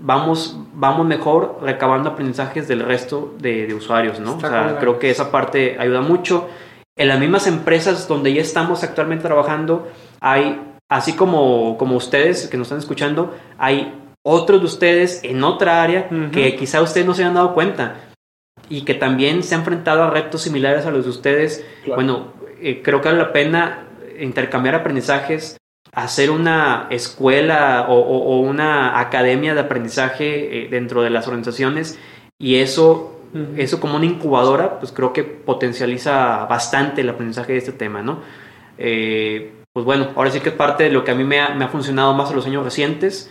S1: vamos, vamos mejor recabando aprendizajes del resto de, de usuarios, ¿no? o sea, creo que esa parte ayuda mucho. En las mismas empresas donde ya estamos actualmente trabajando, hay, así como, como ustedes que nos están escuchando, hay otros de ustedes en otra área que quizá ustedes no se hayan dado cuenta y que también se han enfrentado a retos similares a los de ustedes. Bueno, eh, creo que vale la pena intercambiar aprendizajes, hacer una escuela o, una academia de aprendizaje eh, dentro de las organizaciones y eso eso como una incubadora, pues creo que potencializa bastante el aprendizaje de este tema, ¿no? Eh, pues bueno, ahora sí que es parte de lo que a mí me ha, funcionado más en los años recientes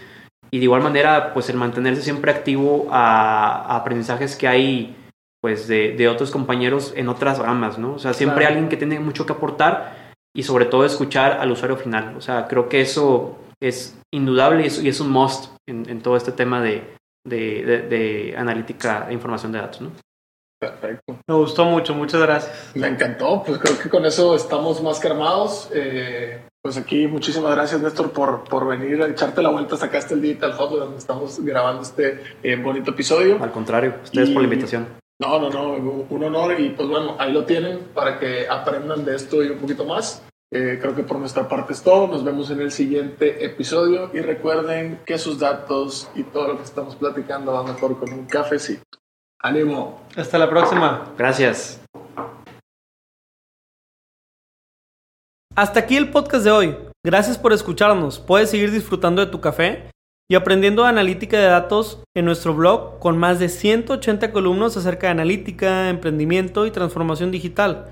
S1: y de igual manera, pues el mantenerse siempre activo a, aprendizajes que hay pues de, otros compañeros en otras ramas, ¿no? O sea, siempre hay alguien que tiene mucho que aportar y sobre todo escuchar al usuario final. O sea, creo que eso es indudable y es, y es un must en todo este tema de, de, de, analítica e información de datos. ¿no?
S3: Perfecto. Me gustó mucho, muchas gracias.
S4: Me encantó, pues creo que con eso estamos más que armados. Eh, Pues aquí muchísimas gracias Néstor por, por venir a echarte la vuelta, sacaste el Digital Hub donde estamos grabando este eh, bonito episodio.
S1: Al contrario, ustedes por la invitación.
S4: No, no, no, un honor y pues bueno, ahí lo tienen para que aprendan de esto y un poquito más. Eh, creo que por nuestra parte es todo. Nos vemos en el siguiente episodio y recuerden que sus datos y todo lo que estamos platicando va mejor con un cafecito. ¡Ánimo!
S3: Hasta la próxima.
S1: Gracias.
S3: Hasta aquí el podcast de hoy. Gracias por escucharnos. Puedes seguir disfrutando de tu café y aprendiendo analítica de datos en nuestro blog con más de 180 columnas acerca de analítica, emprendimiento y transformación digital.